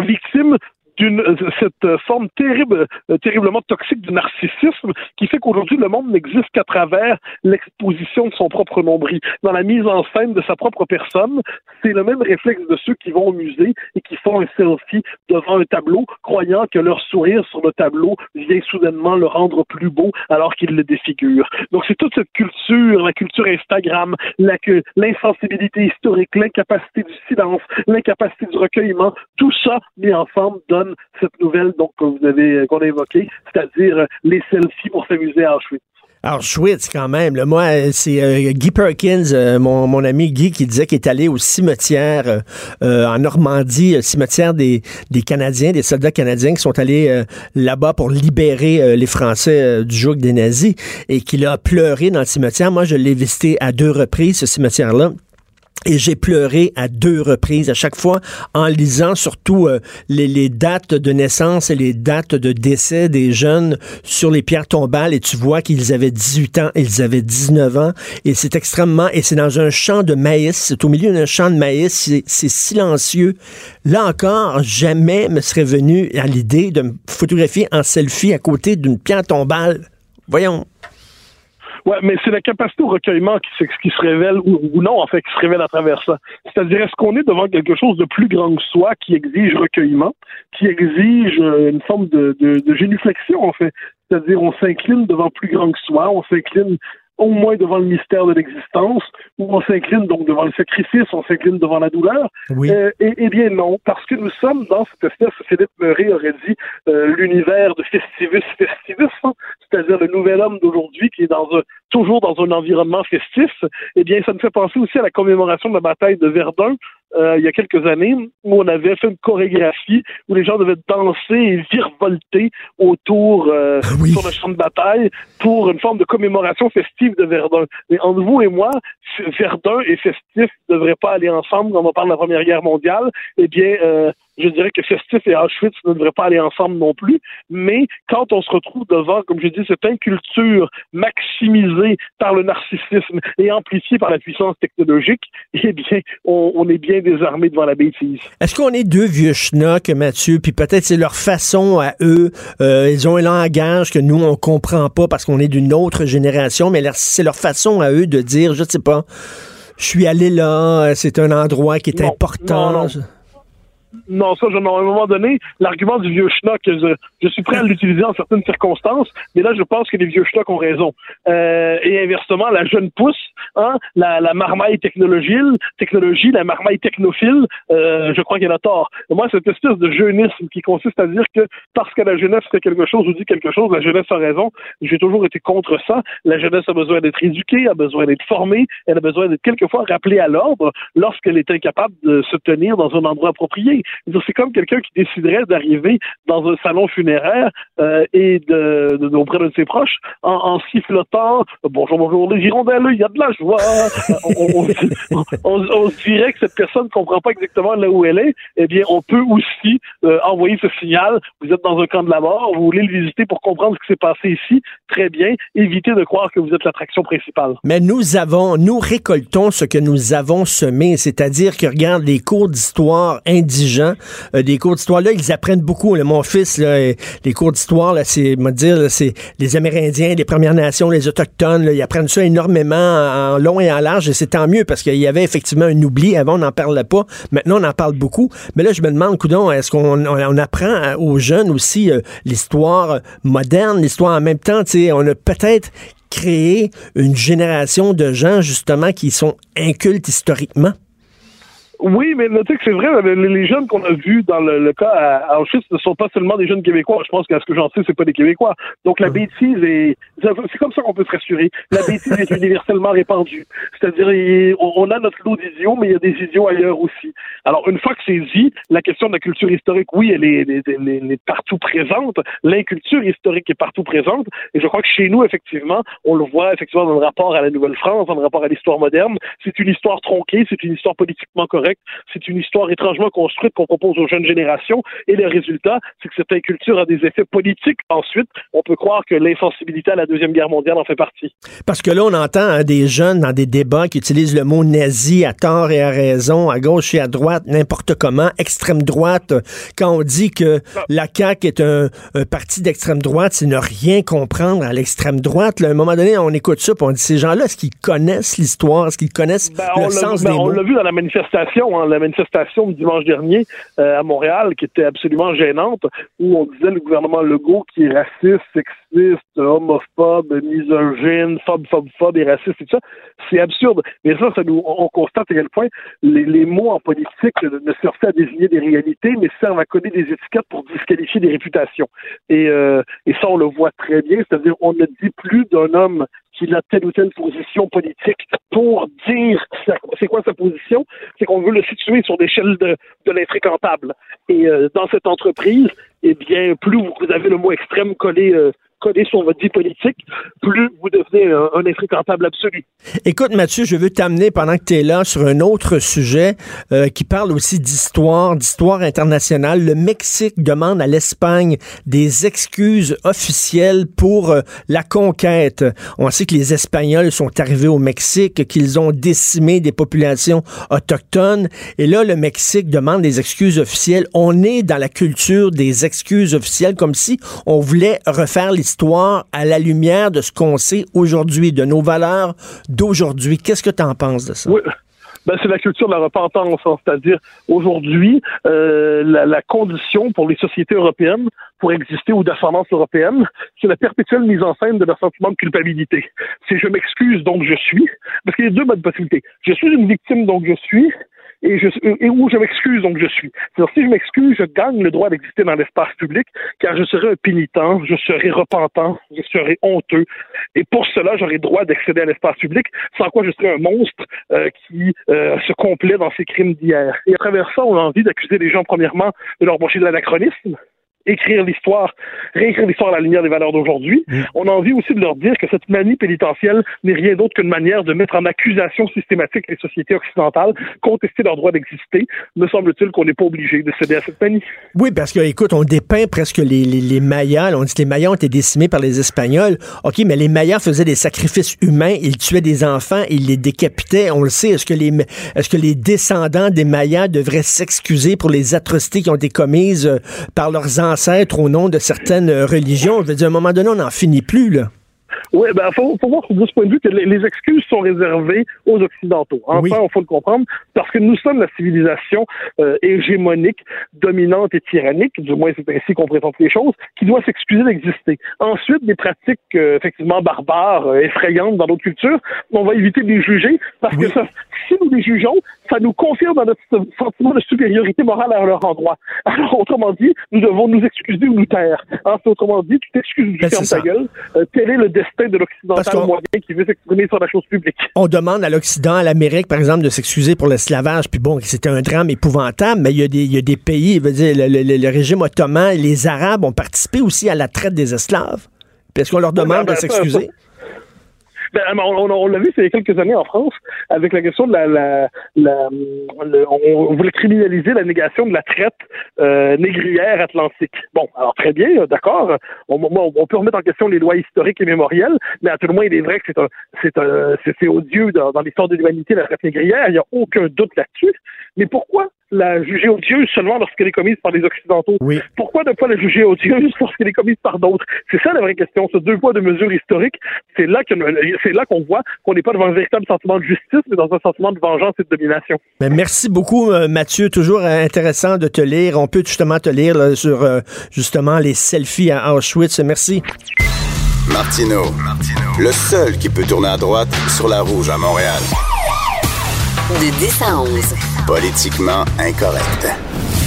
Speaker 7: victimes d'une euh, cette euh, forme terrible, euh, terriblement toxique du narcissisme qui fait qu'aujourd'hui le monde n'existe qu'à travers l'exposition de son propre nombril. Dans la mise en scène de sa propre personne, c'est le même réflexe de ceux qui vont au musée et qui font un selfie devant un tableau, croyant que leur sourire sur le tableau vient soudainement le rendre plus beau alors qu'il le défigure. Donc c'est toute cette culture, la culture Instagram, l'insensibilité historique, l'incapacité du silence, l'incapacité du recueillement, tout ça mis ensemble donne cette nouvelle donc que vous avez qu'on a évoquée, c'est-à-dire euh, les selfies pour s'amuser à Auschwitz.
Speaker 3: Auschwitz, quand même. moi, c'est euh, Guy Perkins, euh, mon, ami Guy, qui disait qu'il est allé au cimetière en Normandie, cimetière des, des, Canadiens, des soldats canadiens qui sont allés là-bas pour libérer les Français du joug des nazis et qu'il a pleuré dans le cimetière. Moi, je l'ai visité à deux reprises, ce cimetière-là. Et j'ai pleuré à deux reprises, à chaque fois, en lisant surtout euh, les, les, dates de naissance et les dates de décès des jeunes sur les pierres tombales. Et tu vois qu'ils avaient 18 ans, ils avaient 19 ans. Et c'est extrêmement... Et c'est dans un champ de maïs. C'est au milieu d'un champ de maïs. C'est silencieux. Là encore, jamais me serait venu à l'idée de me photographier en selfie à côté d'une pierre tombale. Voyons.
Speaker 7: Ouais, mais c'est la capacité au recueillement qui, qui se révèle, ou, non, en fait, qui se révèle à travers ça. C'est-à-dire, est-ce qu'on est devant quelque chose de plus grand que soi qui exige recueillement, qui exige euh, une forme de, de, de génuflexion, en fait? C'est-à-dire, on s'incline devant plus grand que soi, on s'incline au moins devant le mystère de l'existence, où on s'incline donc devant le sacrifice, on s'incline devant la douleur.
Speaker 3: Oui.
Speaker 7: Euh, et, eh bien non, parce que nous sommes dans cette espèce, Philippe Meuret aurait dit, euh, l'univers de Festivus Festivus, hein, c'est-à-dire le nouvel homme d'aujourd'hui qui est dans un, toujours dans un environnement festif. Eh bien, ça me fait penser aussi à la commémoration de la bataille de Verdun, euh, il y a quelques années où on avait fait une chorégraphie où les gens devaient danser et virevolter autour euh,
Speaker 3: Oui.
Speaker 7: sur le champ de bataille pour une forme de commémoration festive de Verdun. Mais entre vous et moi, Verdun et festif ne devraient pas aller ensemble quand on parle de la Première Guerre mondiale. Eh bien, euh, je dirais que Festif et Auschwitz ne devraient pas aller ensemble non plus. Mais quand on se retrouve devant, comme je dis, cette inculture maximisée par le narcissisme et amplifiée par la puissance technologique, eh bien, on, on est bien désarmé devant la bêtise.
Speaker 3: Est-ce qu'on est deux vieux schnocks, Mathieu, puis peut-être c'est leur façon à eux, euh, ils ont un langage que nous, on comprend pas parce qu'on est d'une autre génération, mais c'est leur façon à eux de dire, je sais pas, je suis allé là, c'est un endroit qui est
Speaker 7: Non,
Speaker 3: important.
Speaker 7: non, non. Non, ça, je, à un moment donné, l'argument du vieux schnock, je, suis prêt à l'utiliser en certaines circonstances, mais là, je pense que les vieux schnocks ont raison. Euh, et inversement, la jeune pousse, hein, la, la marmaille technologie, technologie, la marmaille technophile, euh, je crois qu'elle a tort. Moi, cette espèce de jeunisme qui consiste à dire que parce que la jeunesse fait quelque chose ou dit quelque chose, la jeunesse a raison, j'ai toujours été contre ça. La jeunesse a besoin d'être éduquée, a besoin d'être formée, elle a besoin d'être quelquefois rappelée à l'ordre lorsqu'elle est incapable de se tenir dans un endroit approprié. C'est comme quelqu'un qui déciderait d'arriver dans un salon funéraire euh, et de, de- auprès de ses proches en, en sifflotant bonjour bonjour les hirondelles il y a de la joie on, on- on- on- dirait que cette personne ne comprend pas exactement là où elle est. Eh bien on peut aussi euh, envoyer ce signal. Vous êtes dans un camp de la mort vous voulez le visiter pour comprendre ce qui s'est passé ici. Très bien. Évitez de croire que vous êtes l'attraction principale.
Speaker 3: Mais nous avons, nous récoltons ce que nous avons semé, c'est-à-dire que regarde les cours d'histoire euh, des cours d'histoire là, ils apprennent beaucoup. mon fils, euh, les cours d'histoire c'est, dire, c'est les Amérindiens, les Premières Nations, les autochtones, ils apprennent ça énormément en long et en large, et c'est tant mieux parce qu'il y avait effectivement un oubli. Avant, on n'en parlait pas. Maintenant, on en parle beaucoup. Mais là, je me demande, coudon, est-ce qu'on on, on apprend aux jeunes aussi euh, l'histoire moderne, l'histoire en même temps, on a peut-être créé une génération de gens justement qui sont incultes historiquement.
Speaker 7: Oui, mais tu c'est vrai, les, jeunes qu'on a vus dans le, le cas à, à Auschwitz ne sont pas seulement des jeunes Québécois. Je pense qu'à ce que j'en sais, c'est pas des Québécois. Donc la bêtise est, c'est comme ça qu'on peut se rassurer. La bêtise est universellement répandue. C'est-à-dire, on, on a notre lot d'idiots, mais il y a des idiots ailleurs aussi. Alors une fois que c'est dit, la question de la culture historique, oui, elle est, elle est- elle est- elle est partout présente. L'inculture historique est partout présente. Et je crois que chez nous, effectivement, on le voit effectivement dans le rapport à la Nouvelle-France, dans le rapport à l'histoire moderne. C'est une histoire tronquée, c'est une histoire politiquement correcte, c'est une histoire étrangement construite qu'on propose aux jeunes générations. Et le résultat, c'est que cette inculture a des effets politiques. Ensuite, on peut croire que l'insensibilité à la Deuxième Guerre mondiale en fait partie.
Speaker 3: Parce que là, on entend hein, des jeunes dans des débats qui utilisent le mot nazi à tort et à raison, à gauche et à droite, n'importe comment, extrême droite. Quand on dit que la CAQ est un, un parti d'extrême droite, c'est ne rien comprendre à l'extrême droite. Là, à un moment donné, on écoute ça, puis on dit ces gens-là, est-ce qu'ils connaissent l'histoire, est-ce qu'ils connaissent
Speaker 7: Ben,
Speaker 3: le
Speaker 7: on
Speaker 3: sens
Speaker 7: ben,
Speaker 3: des
Speaker 7: on
Speaker 3: mots?
Speaker 7: l'a vu dans la manifestation, hein, la manifestation de dimanche dernier euh, à Montréal, qui était absolument gênante, où on disait le gouvernement Legault qui est raciste, sexiste, homophobe, misogyne, phobe, phobe, phobe et raciste et tout ça. C'est absurde. Mais ça, ça nous, on on constate à quel point les, les mots en politique ne ne servent pas à désigner des réalités, mais servent à coller des étiquettes pour disqualifier des réputations. Et, euh, et ça, on le voit très bien, c'est-à-dire on ne dit plus d'un homme qu'il a telle ou telle position politique pour dire c'est quoi sa position, c'est qu'on veut le situer sur l'échelle de, de l'infréquentable. Et euh, dans cette entreprise, eh bien, plus vous avez le mot extrême collé, euh, collé sur votre vie politique, plus vous devenez un, un infréquentable absolu.
Speaker 3: Écoute, Mathieu, je veux t'amener pendant que tu es là sur un autre sujet euh, qui parle aussi d'histoire, d'histoire internationale. Le Mexique demande à l'Espagne des excuses officielles pour euh, la conquête. On sait que les Espagnols sont arrivés au Mexique, qu'ils ont décimé des populations autochtones. Et là, le Mexique demande des excuses officielles. On est dans la culture des excuses officielles, comme si on voulait refaire l'histoire à la lumière de ce qu'on sait aujourd'hui, de nos valeurs d'aujourd'hui. Qu'est-ce que tu en penses de ça?
Speaker 7: Oui. Ben, c'est la culture de la repentance, hein. c'est-à-dire aujourd'hui, euh, la, condition pour les sociétés européennes pour exister ou d'ascendance européenne, c'est la perpétuelle mise en scène de leur sentiment de culpabilité. C'est je m'excuse donc je suis, parce qu'il y a deux modes possibilités. Je suis une victime donc je suis, et, je, et où je m'excuse, donc je suis. cest si je m'excuse, je gagne le droit d'exister dans l'espace public, car je serai un pénitent, je serai repentant, je serai honteux, et pour cela, j'aurai droit d'accéder à l'espace public, sans quoi je serai un monstre euh, qui euh, se complaît dans ses crimes d'hier. Et à travers ça, on a envie d'accuser les gens, premièrement, de leur brancher de l'anachronisme, écrire l'histoire, réécrire l'histoire à la lumière des valeurs d'aujourd'hui. Mm. On a envie aussi de leur dire que cette manie pénitentielle n'est rien d'autre qu'une manière de mettre en accusation systématique les sociétés occidentales, contester leur droit d'exister. Me semble-t-il qu'on n'est pas obligé de céder à cette manie.
Speaker 3: Oui, parce que, écoute, on dépeint presque les, les, les Mayas. on dit que les Mayas ont été décimés par les Espagnols. OK, mais les Mayas faisaient des sacrifices humains. Ils tuaient des enfants, ils les décapitaient. On le sait. Est-ce que les, est-ce que les descendants des Mayas devraient s'excuser pour les atrocités qui ont été commises euh, par leurs ancêtres ancêtres au nom de certaines religions. Je veux dire, à un moment donné, on n'en finit plus, là.
Speaker 7: Oui, ben faut, faut voir de ce point de vue que les, excuses sont réservées aux Occidentaux. Enfin, il faut le comprendre, parce que nous sommes la civilisation euh, hégémonique, dominante et tyrannique, du moins c'est ainsi qu'on présente les choses, qui doit s'excuser d'exister. Ensuite, des pratiques euh, effectivement barbares, euh, effrayantes dans d'autres cultures, on va éviter de les juger, parce que ça, si nous les jugeons, ça nous confirme dans notre sentiment de supériorité morale à leur endroit. Alors, autrement dit, nous devons nous excuser ou nous taire. Hein, autrement dit, tu t'excuses, tu ben, ta gueule. tel est le destin de l'Occidental moyen qui veut s'exprimer sur la chose publique.
Speaker 3: On demande à l'Occident, à l'Amérique, par exemple, de s'excuser pour l'esclavage, puis bon, c'était un drame épouvantable, mais il y a des, il y a des pays, veut dire, le, le, régime ottoman, les Arabes ont participé aussi à la traite des esclaves. Puis est-ce qu'on leur demande de s'excuser?
Speaker 7: Ben, on, l'a vu il y a quelques années en France avec la question de la, la, la on, voulait criminaliser la négation de la traite euh, négrière atlantique. Bon, alors très bien, d'accord. On, on, peut remettre en question les lois historiques et mémorielles, mais à tout le moins il est vrai que c'est c'est un, c'est odieux dans, dans l'histoire de l'humanité la traite négrière. Il n'y a aucun doute là-dessus. Mais pourquoi la juger odieuse seulement lorsqu'elle est commise par les Occidentaux.
Speaker 3: Oui.
Speaker 7: Pourquoi ne pas la juger odieuse lorsqu'elle est commise par d'autres? C'est ça la vraie question. Ce deux poids, deux mesures historiques, c'est là c'est là qu'on voit qu'on n'est pas devant un véritable sentiment de justice, mais dans un sentiment de vengeance et de domination.
Speaker 3: Mais merci beaucoup, euh, Mathieu. Toujours intéressant de te lire. On peut justement te lire sur euh, justement les selfies à Auschwitz. Merci.
Speaker 2: Martino, le seul qui peut tourner à droite sur la rouge à Montréal.
Speaker 1: De 10 à 11.
Speaker 2: Politiquement incorrect.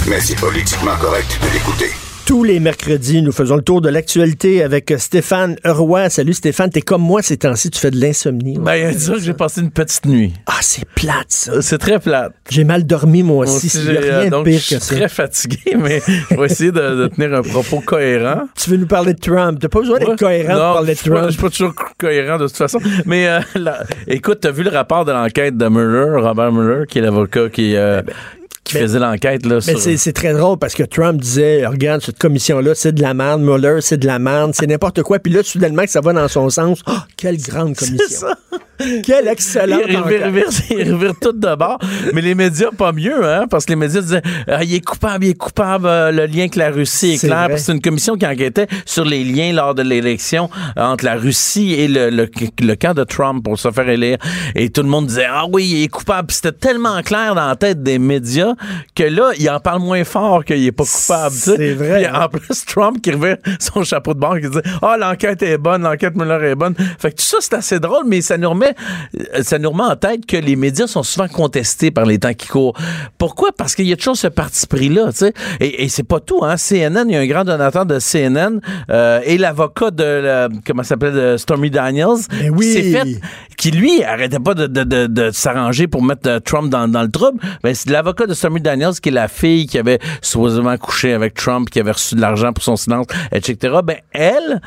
Speaker 2: Mais c'est politiquement correct de l'écouter.
Speaker 3: Tous les mercredis, nous faisons le tour de l'actualité avec Stéphane Roy. Salut Stéphane, t'es comme moi ces temps-ci, tu fais de l'insomnie.
Speaker 8: Ben, disons que j'ai passé une petite nuit.
Speaker 3: Ah, c'est plate, ça.
Speaker 8: C'est très plate.
Speaker 3: J'ai mal dormi, moi aussi. C'est rien euh,
Speaker 8: de
Speaker 3: pire
Speaker 8: que ça. Je suis très fatigué, mais je vais essayer de, tenir un propos cohérent.
Speaker 3: Tu veux nous parler de Trump? T'as pas besoin d'être cohérent pour parler de Trump.
Speaker 8: je suis pas toujours cohérent de toute façon. Mais euh, écoute, t'as vu le rapport de l'enquête de Mueller, Robert Mueller, qui est l'avocat qui, euh, eh ben, qui faisait l'enquête. Là,
Speaker 3: mais c'est très drôle parce que Trump disait Regarde, cette commission-là, c'est de la merde. Mueller, c'est de la merde. C'est n'importe quoi. Puis là, soudainement, que ça va dans son sens. Oh, quelle grande commission. Ça. Quelle excellente
Speaker 8: il, il, revire, tout de bord. Mais les médias, pas mieux, hein? Parce que les médias disaient ah, il est coupable, il est coupable, euh, le lien avec la Russie est, clair. C'est une commission qui enquêtait sur les liens lors de l'élection entre la Russie et le, le, camp de Trump pour se faire élire. Et tout le monde disait Ah oui, il est coupable. C'était tellement clair dans la tête des médias que là, il en parle moins fort qu'il est pas coupable.
Speaker 3: C'est vrai.
Speaker 8: en plus, Trump qui revient son chapeau de bord qui dit Ah, l'enquête est bonne, l'enquête Mueller est bonne. Fait que tout ça, c'est assez drôle, mais ça nous remet, ça nous remet en tête que les médias sont souvent contestés par les temps qui courent. Pourquoi? Parce qu'il y a toujours ce parti pris-là, tu sais. Et, et c'est pas tout, hein. CNN, il y a un grand donateur de CNN euh, et l'avocat de, comment ça s'appelle, de Stormy Daniels.
Speaker 3: Ben oui.
Speaker 8: Qui fait, qui lui arrêtait pas de, de, de, de s'arranger pour mettre euh, Trump dans, dans le trouble. Ben, c'est l'avocat de Stormy Daniels, qui est la fille qui avait supposément couché avec Trump, qui avait reçu de l'argent pour son silence, etc. Ben, elle,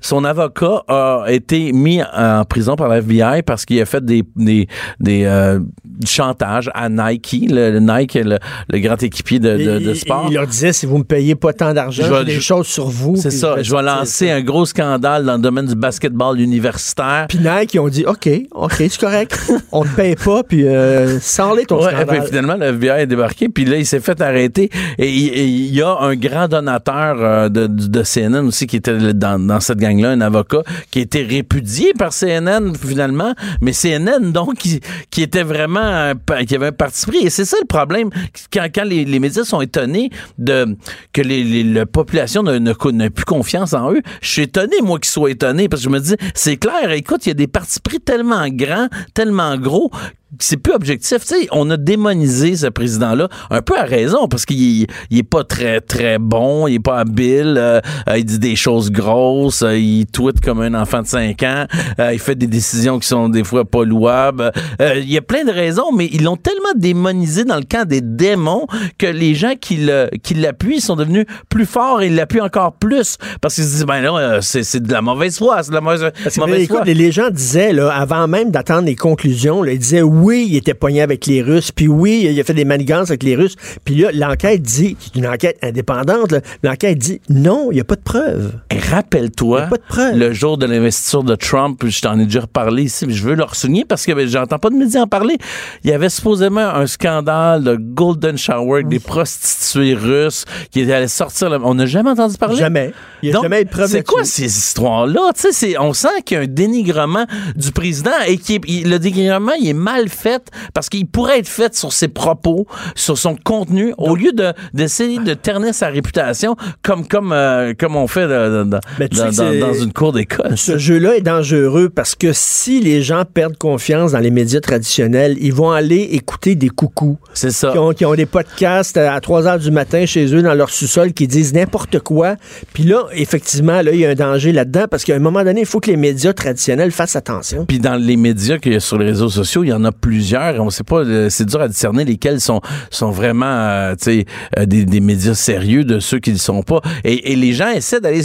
Speaker 8: son avocat a été mis en prison par la FBI parce qu'il a fait des des, des euh, chantages à Nike, le, Nike, le, le, grand équipier de, de, de, sport.
Speaker 3: Il leur disait si vous me payez pas tant d'argent, j'ai des choses sur vous.
Speaker 8: C'est ça. Je vais lancer un gros scandale dans le domaine du basketball universitaire.
Speaker 3: Puis Nike, ils ont dit OK, OK, c'est correct. On te paye pas, puis euh, sans les ton ouais, scandale.
Speaker 8: Et puis finalement, le FBI est débarqué, puis là, il s'est fait arrêter. Et il y a un grand donateur euh, de, de CNN aussi qui était dans, dans cette gang gang-là, un avocat qui a été répudié par CNN finalement, mais CNN donc qui, qui était vraiment un qui avait un parti pris. Et c'est ça le problème quand, quand les, médias sont étonnés de que les, les- la population n'a plus confiance en eux. Je suis étonné moi qu'ils soient étonnés parce que je me dis c'est clair. Écoute, il y a des partis pris tellement grands, tellement gros c'est plus objectif. Tu sais, on a démonisé ce président-là, un peu à raison, parce qu'il il est pas très, très bon, il est pas habile, euh, euh, il dit des choses grosses, euh, il tweet comme un enfant de 5 ans, euh, il fait des décisions qui sont des fois pas louables. Il y a plein de raisons, mais ils l'ont tellement démonisé dans le camp des démons que les gens qui le- qui l'appuient sont devenus plus forts et ils l'appuient encore plus, parce qu'ils se disent, ben là, c'est c'est de la mauvaise foi, c'est de la mauvaise, mauvaise
Speaker 3: écoute,
Speaker 8: foi.
Speaker 3: les, les gens disaient, là, avant même d'attendre les conclusions, là, ils disaient oui, il était pogné avec les Russes, puis oui, il a fait des manigances avec les Russes. Puis là, l'enquête dit, c'est une enquête indépendante, l'enquête dit non, il n'y a pas de preuves.
Speaker 8: Rappelle-toi, le jour de l'investiture de Trump, je t'en ai déjà reparlé ici, mais je veux le ressouligner parce que ben, j'entends pas de médias en parler. Il y avait supposément un scandale de Golden Shower avec des prostituées russes qui allaient sortir. le- On n'a jamais entendu parler?
Speaker 3: Jamais. Il n'y a jamais eu de preuves
Speaker 8: C'est quoi ces histoires-là? On sent qu'il y a un dénigrement du président et que le dénigrement, il est mal fait parce qu'il pourrait être fait sur ses propos, sur son contenu, au lieu de, d'essayer de ternir sa réputation comme, comme, euh, comme on fait de- de- de- dans,
Speaker 3: que
Speaker 8: dans- une cour d'école.
Speaker 3: Ce jeu-là est dangereux parce que si les gens perdent confiance dans les médias traditionnels, ils vont aller écouter des coucous
Speaker 8: C'est ça.
Speaker 3: qui ont, qui ont des podcasts à 3 heures du matin chez eux dans leur sous-sol qui disent n'importe quoi. Puis là, effectivement, là, il y a un danger là-dedans parce qu'à un moment donné, il faut que les médias traditionnels fassent attention.
Speaker 8: Puis dans les médias qu'il y a sur les réseaux sociaux, il y en a plusieurs. On sait pas, euh, c'est dur à discerner lesquels sont sont vraiment, euh, euh, des, des médias sérieux de ceux qui ne le sont pas. Et, et les gens essaient d'aller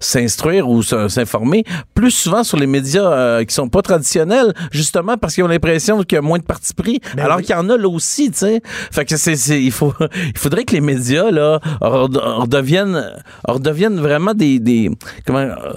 Speaker 8: s'instruire ou s'informer plus souvent sur les médias euh, qui sont pas traditionnels, justement parce qu'ils ont l'impression qu'il y a moins de parti pris,
Speaker 3: Ben
Speaker 8: alors
Speaker 3: oui.
Speaker 8: qu'il y en a là aussi, tu sais. Fait que c'est, il faut, il faudrait que les médias là rede- redeviennent, redeviennent vraiment des, des comment euh,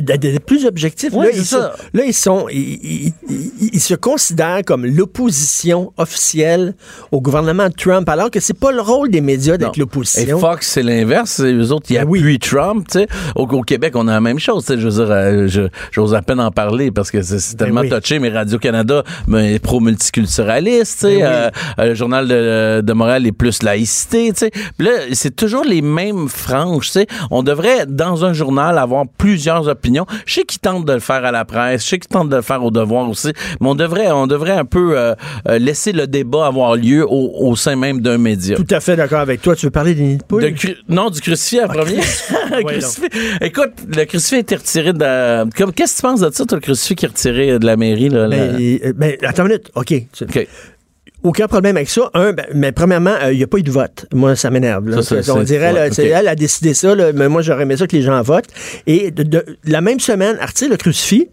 Speaker 3: de, de- de plus objectifs.
Speaker 8: Ouais,
Speaker 3: là, ils
Speaker 8: ça.
Speaker 3: sont- là, ils sont, ils, ils- ils- ils se considèrent comme l'opposition officielle au gouvernement de Trump, alors que c'est pas le rôle des médias d'être
Speaker 8: Non. Et
Speaker 3: l'opposition.
Speaker 8: Fox, c'est l'inverse. Eux autres, ils
Speaker 3: Ben oui.
Speaker 8: appuient Trump. tu sais. Au, au Québec, on a la même chose. Je veux dire, euh, j'ose à peine en parler parce que c'est
Speaker 3: Ben
Speaker 8: tellement
Speaker 3: oui.
Speaker 8: touché. Mais Radio-Canada mais, est pro-multiculturaliste.
Speaker 3: Ben oui.
Speaker 8: Euh, euh, le Journal de, de Montréal est plus laïcité. là, c'est toujours les mêmes franges. tu sais. On devrait, dans un journal, avoir plusieurs opinions. Je sais qu'ils tentent de le faire à la presse. Je sais qu'ils tentent de le faire au devoir aussi. Mais on devrait, on devrait un peu euh, euh, laisser le débat avoir lieu au, au sein même d'un média.
Speaker 3: Tout à fait d'accord avec toi. Tu veux parler des nids de
Speaker 8: cru- non, du crucifix à premier.
Speaker 3: Ouais,
Speaker 8: crucifix. Écoute, le crucifix a été retiré de. comme- Qu'est-ce que tu penses de ça, toi, le crucifix qui est retiré de la mairie? Là,
Speaker 3: Ben, euh, ben, attends une minute. OK.
Speaker 8: OK.
Speaker 3: Aucun problème avec ça. Un, ben, mais premièrement, euh, il n'y a pas eu de vote. Moi, ça m'énerve. on dirait,
Speaker 8: ouais,
Speaker 3: elle a décidé ça, là, mais moi, j'aurais aimé ça que les gens votent. Et de, de- la même semaine, retire le crucifix.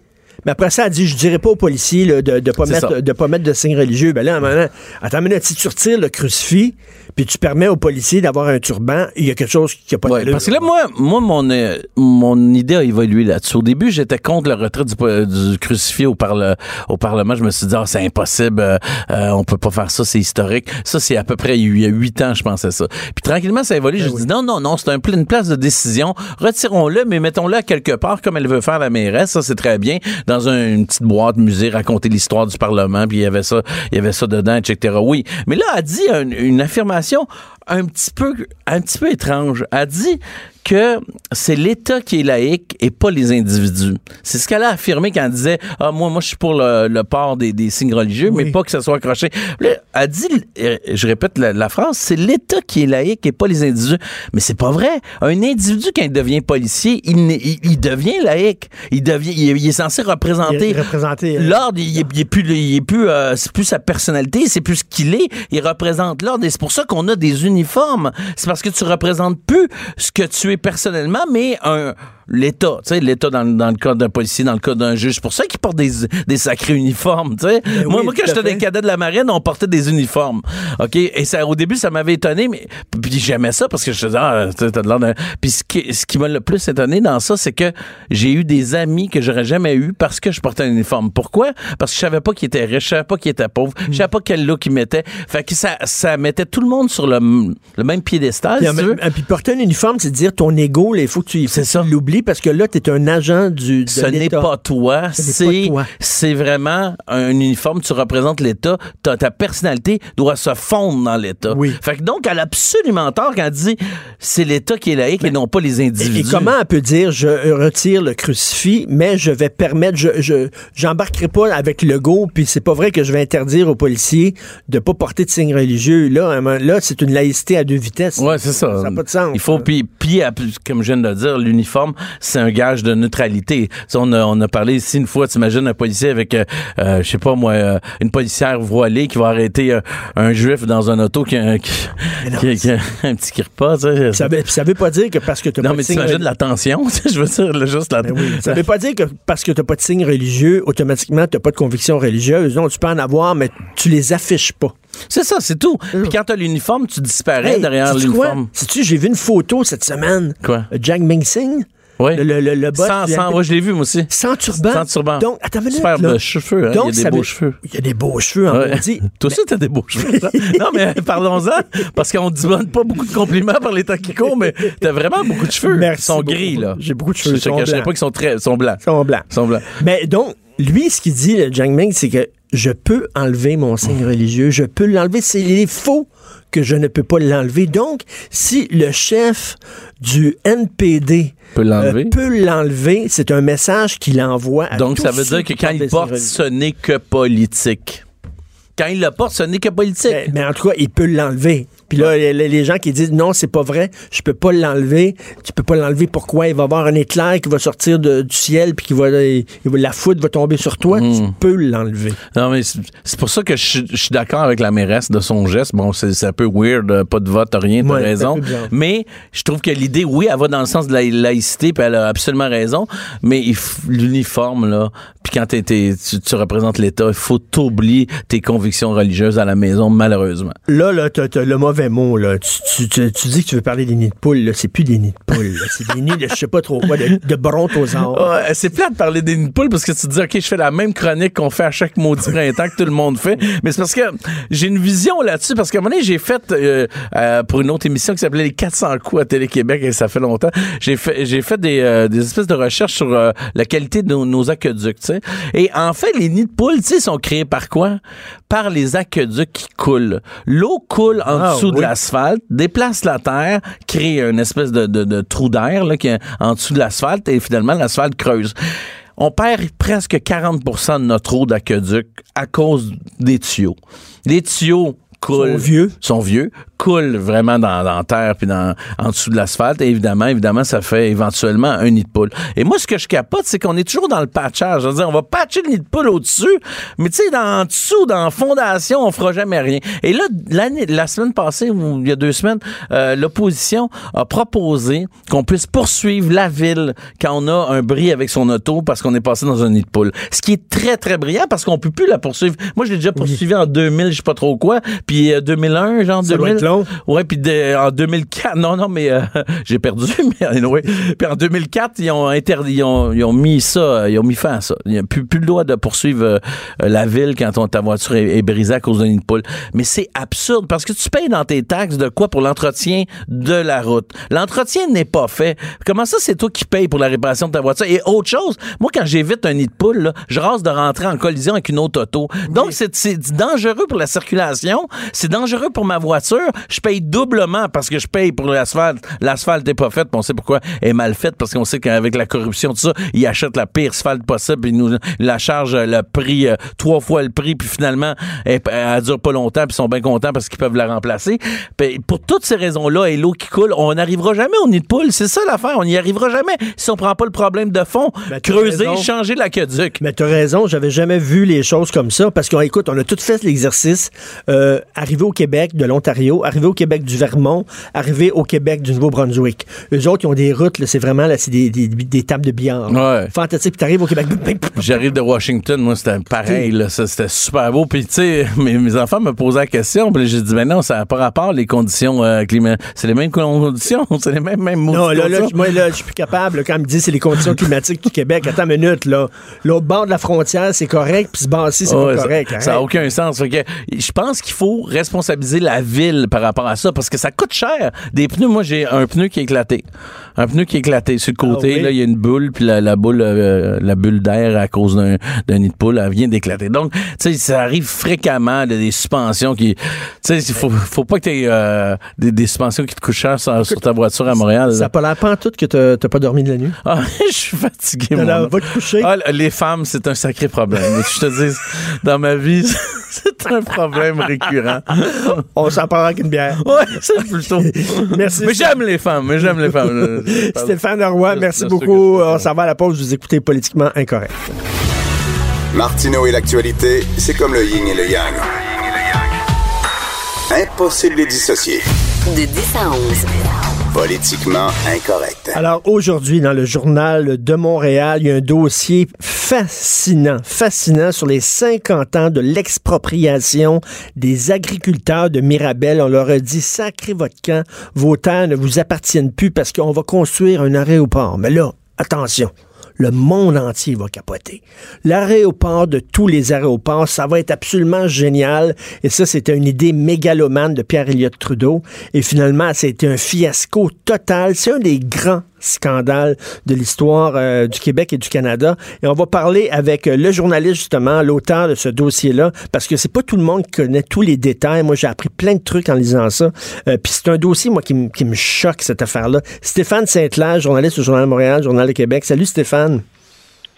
Speaker 3: Mais après ça, elle dit, je dirais pas aux policiers là, de ne pas,
Speaker 8: C'est
Speaker 3: mettre- de pas mettre de signe religieux. Ben là, à un moment, attends une minute, si tu retires le crucifix, puis tu permets aux policiers d'avoir un turban, il y a quelque chose qui n'a pas
Speaker 8: Ouais,
Speaker 3: d'allure.
Speaker 8: parce que là, moi, moi mon, euh, mon idée a évolué là-dessus. Au début, j'étais contre le retrait du, du crucifix au, parle- au Parlement. Je me suis dit, ah, c'est impossible, euh, euh, on peut pas faire ça, c'est historique. Ça, c'est à peu près il y a huit ans, je pensais ça. Puis tranquillement, ça a évolué. J'ai dit, non, non, non, c'est un, une place de décision. Retirons-le, mais mettons-le à quelque part, comme elle veut faire la mairesse. Ça, c'est très bien. Dans un- une petite boîte musée, raconter l'histoire du Parlement, puis il y avait ça, il y avait ça dedans, etc. Oui. Mais là, elle dit une, une affirmation un petit peu, un petit peu étrange. Elle dit que c'est l'État qui est laïque et pas les individus. C'est ce qu'elle a affirmé quand elle disait ah moi moi je suis pour le, le port des, des signes religieux mais pas que ça soit accroché. Là, elle dit euh, je répète la, la phrase c'est l'État qui est laïque et pas les individus. Mais c'est pas vrai. Un individu quand il devient policier, il, n'est- il, il devient laïque. Il devient il est, il est censé représenter
Speaker 3: euh,
Speaker 8: l'ordre, il est plus, il est plus, euh, c'est plus sa personnalité, c'est plus ce qu'il est. Il représente l'ordre et c'est pour ça qu'on a des uniformes. C'est parce que tu représentes plus ce que tu es personnellement, mais un l'État, tu sais, l'État dans, dans le cas d'un policier, dans le cas d'un juge. C'est pour ça qu'ils portent des, des sacrés uniformes, tu sais. moi,
Speaker 3: Ben oui,
Speaker 8: moi,
Speaker 3: tout
Speaker 8: quand j'étais des cadets de la marine, on portait des uniformes. OK? Et ça, au début, ça m'avait étonné, mais, puis j'aimais ça parce que je disais, ah, t'as de l'air Puis ce qui, ce qui m'a le plus étonné dans ça, c'est que j'ai eu des amis que j'aurais jamais eu parce que je portais un uniforme. Pourquoi? Parce que je savais pas qui était riche, je savais pas qui était pauvre, je savais pas quel look il mettait. Fait que ça, ça mettait tout le monde sur le, le même piédestal,
Speaker 3: Puis,
Speaker 8: si tu
Speaker 3: en
Speaker 8: veux.
Speaker 3: même- puis porter un uniforme, c'est dire ton ego, il faut que tu faut que tu l'oublies. Vie parce que là, tu es un agent du de
Speaker 8: Ce n'est pas toi, c'est c'est vraiment un uniforme, tu représentes l'État, ta, ta personnalité doit se fondre dans l'État.
Speaker 3: Oui.
Speaker 8: Fait que donc, elle a absolument tort quand elle dit c'est l'État qui est laïque et non pas les individus.
Speaker 3: et comment elle peut dire je retire le crucifix, mais je vais permettre, je je j'embarquerai pas avec le go, puis c'est pas vrai que je vais interdire aux policiers de pas porter de signes religieux. Là, là, c'est une laïcité à deux vitesses.
Speaker 8: Ouais, c'est ça.
Speaker 3: Ça n'a pas de sens.
Speaker 8: Il faut, puis, comme je viens de le dire, l'uniforme, c'est un gage de neutralité. Ça, on, a, on a parlé ici une fois, t'imagines un policier avec, euh, euh, je sais pas moi, euh, une policière voilée qui va arrêter euh, un juif dans un auto qui a, un- qui, qui- qui a un petit tu sais.
Speaker 3: Ça veut, ça veut pas dire que parce que tu
Speaker 8: Non,
Speaker 3: pas
Speaker 8: mais
Speaker 3: de signe
Speaker 8: la tension, je veux dire, là, juste la...
Speaker 3: Ben oui. Ça veut pas dire que parce que t'as pas de signe religieux, automatiquement t'as pas de conviction religieuse. Non, tu peux en avoir, mais tu les affiches pas.
Speaker 8: C'est ça, c'est tout. Puis quand t'as l'uniforme, tu disparais
Speaker 3: Hey,
Speaker 8: derrière l'uniforme.
Speaker 3: Sais-tu, j'ai vu une photo cette semaine.
Speaker 8: Quoi?
Speaker 3: Jack Ming-Sing,
Speaker 8: Oui.
Speaker 3: le, le, le, boss
Speaker 8: Sans, sans, ouais, je l'ai vu, moi aussi.
Speaker 3: Sans turban.
Speaker 8: Sans turban.
Speaker 3: Donc, attends une
Speaker 8: Super
Speaker 3: là.
Speaker 8: cheveux, hein.
Speaker 3: Donc,
Speaker 8: il y a des beaux cheveux.
Speaker 3: Il y a des beaux cheveux, en
Speaker 8: Ouais.
Speaker 3: maudit.
Speaker 8: Toi aussi, t'as des beaux cheveux. hein? non, mais parlons-en, parce qu'on ne donne pas beaucoup de compliments par les temps qui courent, mais t'as vraiment beaucoup de cheveux.
Speaker 3: Merci
Speaker 8: Ils sont
Speaker 3: beaucoup.
Speaker 8: gris, là.
Speaker 3: J'ai beaucoup de cheveux,
Speaker 8: Je
Speaker 3: sont
Speaker 8: cacherai pas qu'ils sont très, sont blancs.
Speaker 3: Ils sont blancs.
Speaker 8: Ils sont blancs.
Speaker 3: Mais donc, lui, ce qu'il dit, le Jiang Ming, c'est que je peux enlever mon signe religieux, je peux l'enlever. C'est les faux que je ne peux pas l'enlever. Donc, si le chef du NPD
Speaker 8: Peut l'enlever?
Speaker 3: euh, peut l'enlever, c'est un message qu'il envoie à
Speaker 8: Donc, ça veut dire que quand il porte, ce n'est que politique. Quand il le porte, ce n'est que politique.
Speaker 3: Mais, mais en tout cas, il peut l'enlever. Puis là, les, les gens qui disent non, c'est pas vrai, je peux pas l'enlever. Tu peux pas l'enlever. Pourquoi? Il va y avoir un éclair qui va sortir de- du ciel, puis qui va, il va- la foudre va tomber sur toi.
Speaker 8: Hmm.
Speaker 3: Tu peux l'enlever.
Speaker 8: Non, mais c'est pour ça que je, suis- je suis d'accord avec la mairesse de son geste. Bon, c'est un peu weird, euh, pas de vote, rien, t'as
Speaker 3: Ouais,
Speaker 8: raison. Mais je trouve que l'idée, oui, elle va dans le sens de la laïcité, puis elle a absolument raison. Mais l'uniforme, là, puis quand tu, tu représentes l'État, il faut t'oublier tes convictions religieuses à la maison, malheureusement.
Speaker 3: Là, là, le mauvais mot, là. Tu, tu- tu- tu dis que tu veux parler des nids de poules, là. C'est plus des nids de poules. C'est des nids de je sais pas trop quoi, de, de brontosaures.
Speaker 8: Ouais, c'est plate de parler des nids de poules parce que tu te dis, OK, je fais la même chronique qu'on fait à chaque maudit printemps que tout le monde fait. Mais c'est parce que j'ai une vision là-dessus. Parce qu'à un moment donné, j'ai fait, euh, euh, pour une autre émission qui s'appelait Les 400 coups à Télé-Québec, et ça fait longtemps, j'ai fait, j'ai fait des, euh, des espèces de recherches sur euh, la qualité de nos, nos aqueducs, tu sais. Et en fait, les nids de poules, tu sais, sont créés par quoi? Par les aqueducs qui coulent. L'eau coule en
Speaker 3: Ah,
Speaker 8: dessous de
Speaker 3: oui.
Speaker 8: l'asphalte, déplace la terre, crée une espèce de, de, de trou d'air là, qui est en dessous de l'asphalte et finalement l'asphalte creuse. On perd presque 40 de notre eau d'aqueduc à cause des tuyaux. Les tuyaux coulent.
Speaker 3: Sont vieux.
Speaker 8: Sont vieux, coulent vraiment dans, dans la terre puis dans, en dessous de l'asphalte. Et évidemment, évidemment, ça fait éventuellement un nid de poule. Et moi, ce que je capote, c'est qu'on est toujours dans le patchage. Je veux dire, on va patcher le nid de poule au-dessus, mais tu sais, dans en dessous, dans la fondation, on fera jamais rien. Et là, l'année, la semaine passée, ou il y a deux semaines, euh, l'opposition a proposé qu'on puisse poursuivre la ville quand on a un bris avec son auto parce qu'on est passé dans un nid de poule. Ce qui est très, très brillant parce qu'on peut plus la poursuivre. Moi, je l'ai déjà poursuivi en 2000, je sais pas trop quoi, puis euh, 2001, genre
Speaker 3: Ça doit
Speaker 8: 2000.
Speaker 3: être long.
Speaker 8: Ouais, puis de- en 2004, non, non, mais euh, j'ai perdu, mais anyway. Puis en 2004, ils ont interdit, ils ont, ils ont mis ça, ils ont mis fin à ça. Il n'y a plus, plus le droit de poursuivre euh, la ville quand on- ta voiture est, est brisée à cause d'un nid de poule. Mais c'est absurde parce que tu payes dans tes taxes de quoi pour l'entretien de la route? L'entretien n'est pas fait. Comment ça, c'est toi qui payes pour la réparation de ta voiture? Et autre chose, moi, quand j'évite un nid de poule, là, je rase de rentrer en collision avec une autre auto. Donc, c'est c'est dangereux pour la circulation, c'est dangereux pour ma voiture. Je paye doublement parce que je paye pour l'asphalte. L'asphalte n'est pas faite, on sait pourquoi elle est mal faite, parce qu'on sait qu'avec la corruption, tout ça, ils achètent la pire asphalte possible, puis ils nous la chargent euh, le prix, euh, trois fois le prix, puis finalement, elle, elle dure pas longtemps, puis ils sont bien contents parce qu'ils peuvent la remplacer. Puis pour toutes ces raisons-là, et l'eau qui coule, on n'arrivera jamais au nid de poule. C'est ça l'affaire, on n'y arrivera jamais si on prend pas le problème de fond.
Speaker 3: Ben,
Speaker 8: creuser,
Speaker 3: raison.
Speaker 8: changer l'aqueduc.
Speaker 3: Mais tu as raison, j'avais jamais vu les choses comme ça parce qu'on écoute, on a tout fait l'exercice. Euh, arrivé au Québec de l'Ontario, arrivé au Québec du Vermont, arrivé au Québec du Nouveau-Brunswick. Eux autres, ils ont des routes, c'est vraiment là, c'est des, des, des tables de billard.
Speaker 8: Ouais.
Speaker 3: Fantastique. Puis t'arrives au Québec.
Speaker 8: J'arrive de Washington, moi, c'était pareil, c'était super beau. Puis, tu sais, mes, mes enfants me posaient la question, puis j'ai dit, ben non, ça n'a pas rapport, les conditions euh, climatiques. C'est les mêmes conditions, c'est les mêmes, mêmes
Speaker 3: Non, là, là, moi, là, je suis plus capable. quand il me dit c'est les conditions climatiques du Québec, attends une minute, là. L'autre bord de la frontière, c'est correct, puis ce bord-ci, c'est pas correct.
Speaker 8: Ça n'a aucun sens. Je pense qu'il faut responsabiliser la ville par rapport à ça parce que ça coûte cher. Des pneus, moi j'ai un pneu qui est éclaté. Un pneu qui est éclaté sur le côté,
Speaker 3: Ah oui?
Speaker 8: là il y a une boule puis la, la boule euh, la bulle d'air à cause d'un d'un nid de poule, elle vient d'éclater. Donc, tu sais ça arrive fréquemment de- des suspensions qui tu sais il faut faut pas que tu aies des, des suspensions qui te coûtent cher sur, sur ta voiture à Montréal.
Speaker 3: Ça n'a pas l'air tout que t'as t'as pas dormi de la nuit.
Speaker 8: Ah, je suis fatigué homme.
Speaker 3: va te coucher.
Speaker 8: Ah, les femmes, c'est un sacré problème. Je te dis, dans ma vie, c'est un problème récurrent.
Speaker 3: On s'en parlera avec une bière.
Speaker 8: Ouais, c'est plutôt.
Speaker 3: Merci.
Speaker 8: Mais j'aime les femmes, mais j'aime les femmes.
Speaker 3: Stéphane Roy,
Speaker 8: de-
Speaker 3: merci beaucoup. On s'en va à la pause. Vous écoutez Politiquement Incorrect.
Speaker 2: Martineau et l'actualité, c'est comme le yin et le yang. Impossible de les dissocier.
Speaker 1: De 10 à 11.
Speaker 2: Politiquement incorrect.
Speaker 3: Alors aujourd'hui, dans le journal de Montréal, il y a un dossier fascinant, fascinant sur les 50 ans de l'expropriation des agriculteurs de Mirabel. On leur a dit, sacrez votre camp, vos terres ne vous appartiennent plus parce qu'on va construire un aéroport. Mais là, attention. Le monde entier va capoter. L'aéroport de tous les aéroports, ça va être absolument génial. Et ça, c'était une idée mégalomane de Pierre Elliott Trudeau. Et finalement, c'était un fiasco total. C'est un des grands scandales de l'histoire euh, du Québec et du Canada. Et on va parler avec euh, le journaliste, justement, l'auteur de ce dossier-là, parce que c'est pas tout le monde qui connaît tous les détails. Moi, j'ai appris plein de trucs en lisant ça. Euh, Puis c'est un dossier, moi, qui, me- choque, cette affaire-là. Stéphane Saint-Clair, journaliste au Journal de Montréal, Journal de Québec. Salut, Stéphane.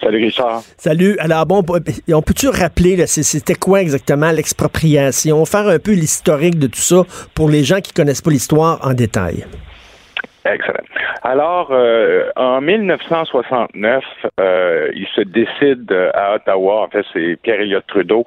Speaker 9: Salut Richard.
Speaker 3: Salut. Alors bon, on peut-tu rappeler, c'était quoi exactement l'expropriation? Faire un peu l'historique de tout ça pour les gens qui connaissent pas l'histoire en détail.
Speaker 9: Excellent. Alors, euh, en 1969, euh, il se décide euh, à Ottawa, en fait, c'est Pierre Elliott Trudeau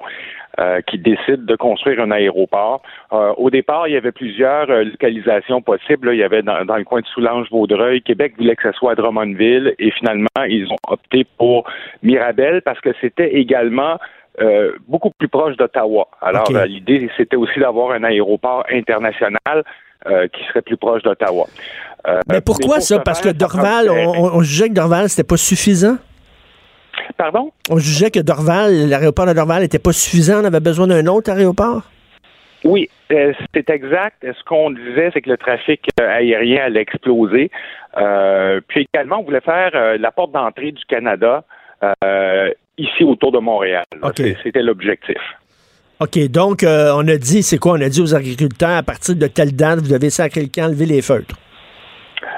Speaker 9: euh, qui décide de construire un aéroport. Euh, au départ, il y avait plusieurs euh, localisations possibles. Il y avait dans, dans le coin de Soulanges-Vaudreuil. Québec voulait que ce soit à Drummondville et finalement, ils ont opté pour Mirabel parce que c'était également euh, beaucoup plus proche d'Ottawa. Alors, euh, l'idée, c'était aussi d'avoir un aéroport international euh, qui serait plus proche d'Ottawa. Euh,
Speaker 3: Mais pourquoi
Speaker 9: pour
Speaker 3: ça?
Speaker 9: ce
Speaker 3: Parce que Dorval, on, jugeait que Dorval, c'était pas suffisant?
Speaker 9: Pardon?
Speaker 3: On jugeait que Dorval, l'aéroport de Dorval n'était pas suffisant. On avait besoin d'un autre aéroport?
Speaker 9: Oui, euh, c'est exact. Ce qu'on disait, c'est que le trafic aérien allait exploser. Puis également, on voulait faire la porte d'entrée du Canada euh, ici autour de Montréal. C'était l'objectif.
Speaker 3: OK, donc euh, on a dit, c'est quoi? On a dit aux agriculteurs, à partir de telle date, vous devez sacrer le camp, lever les feutres?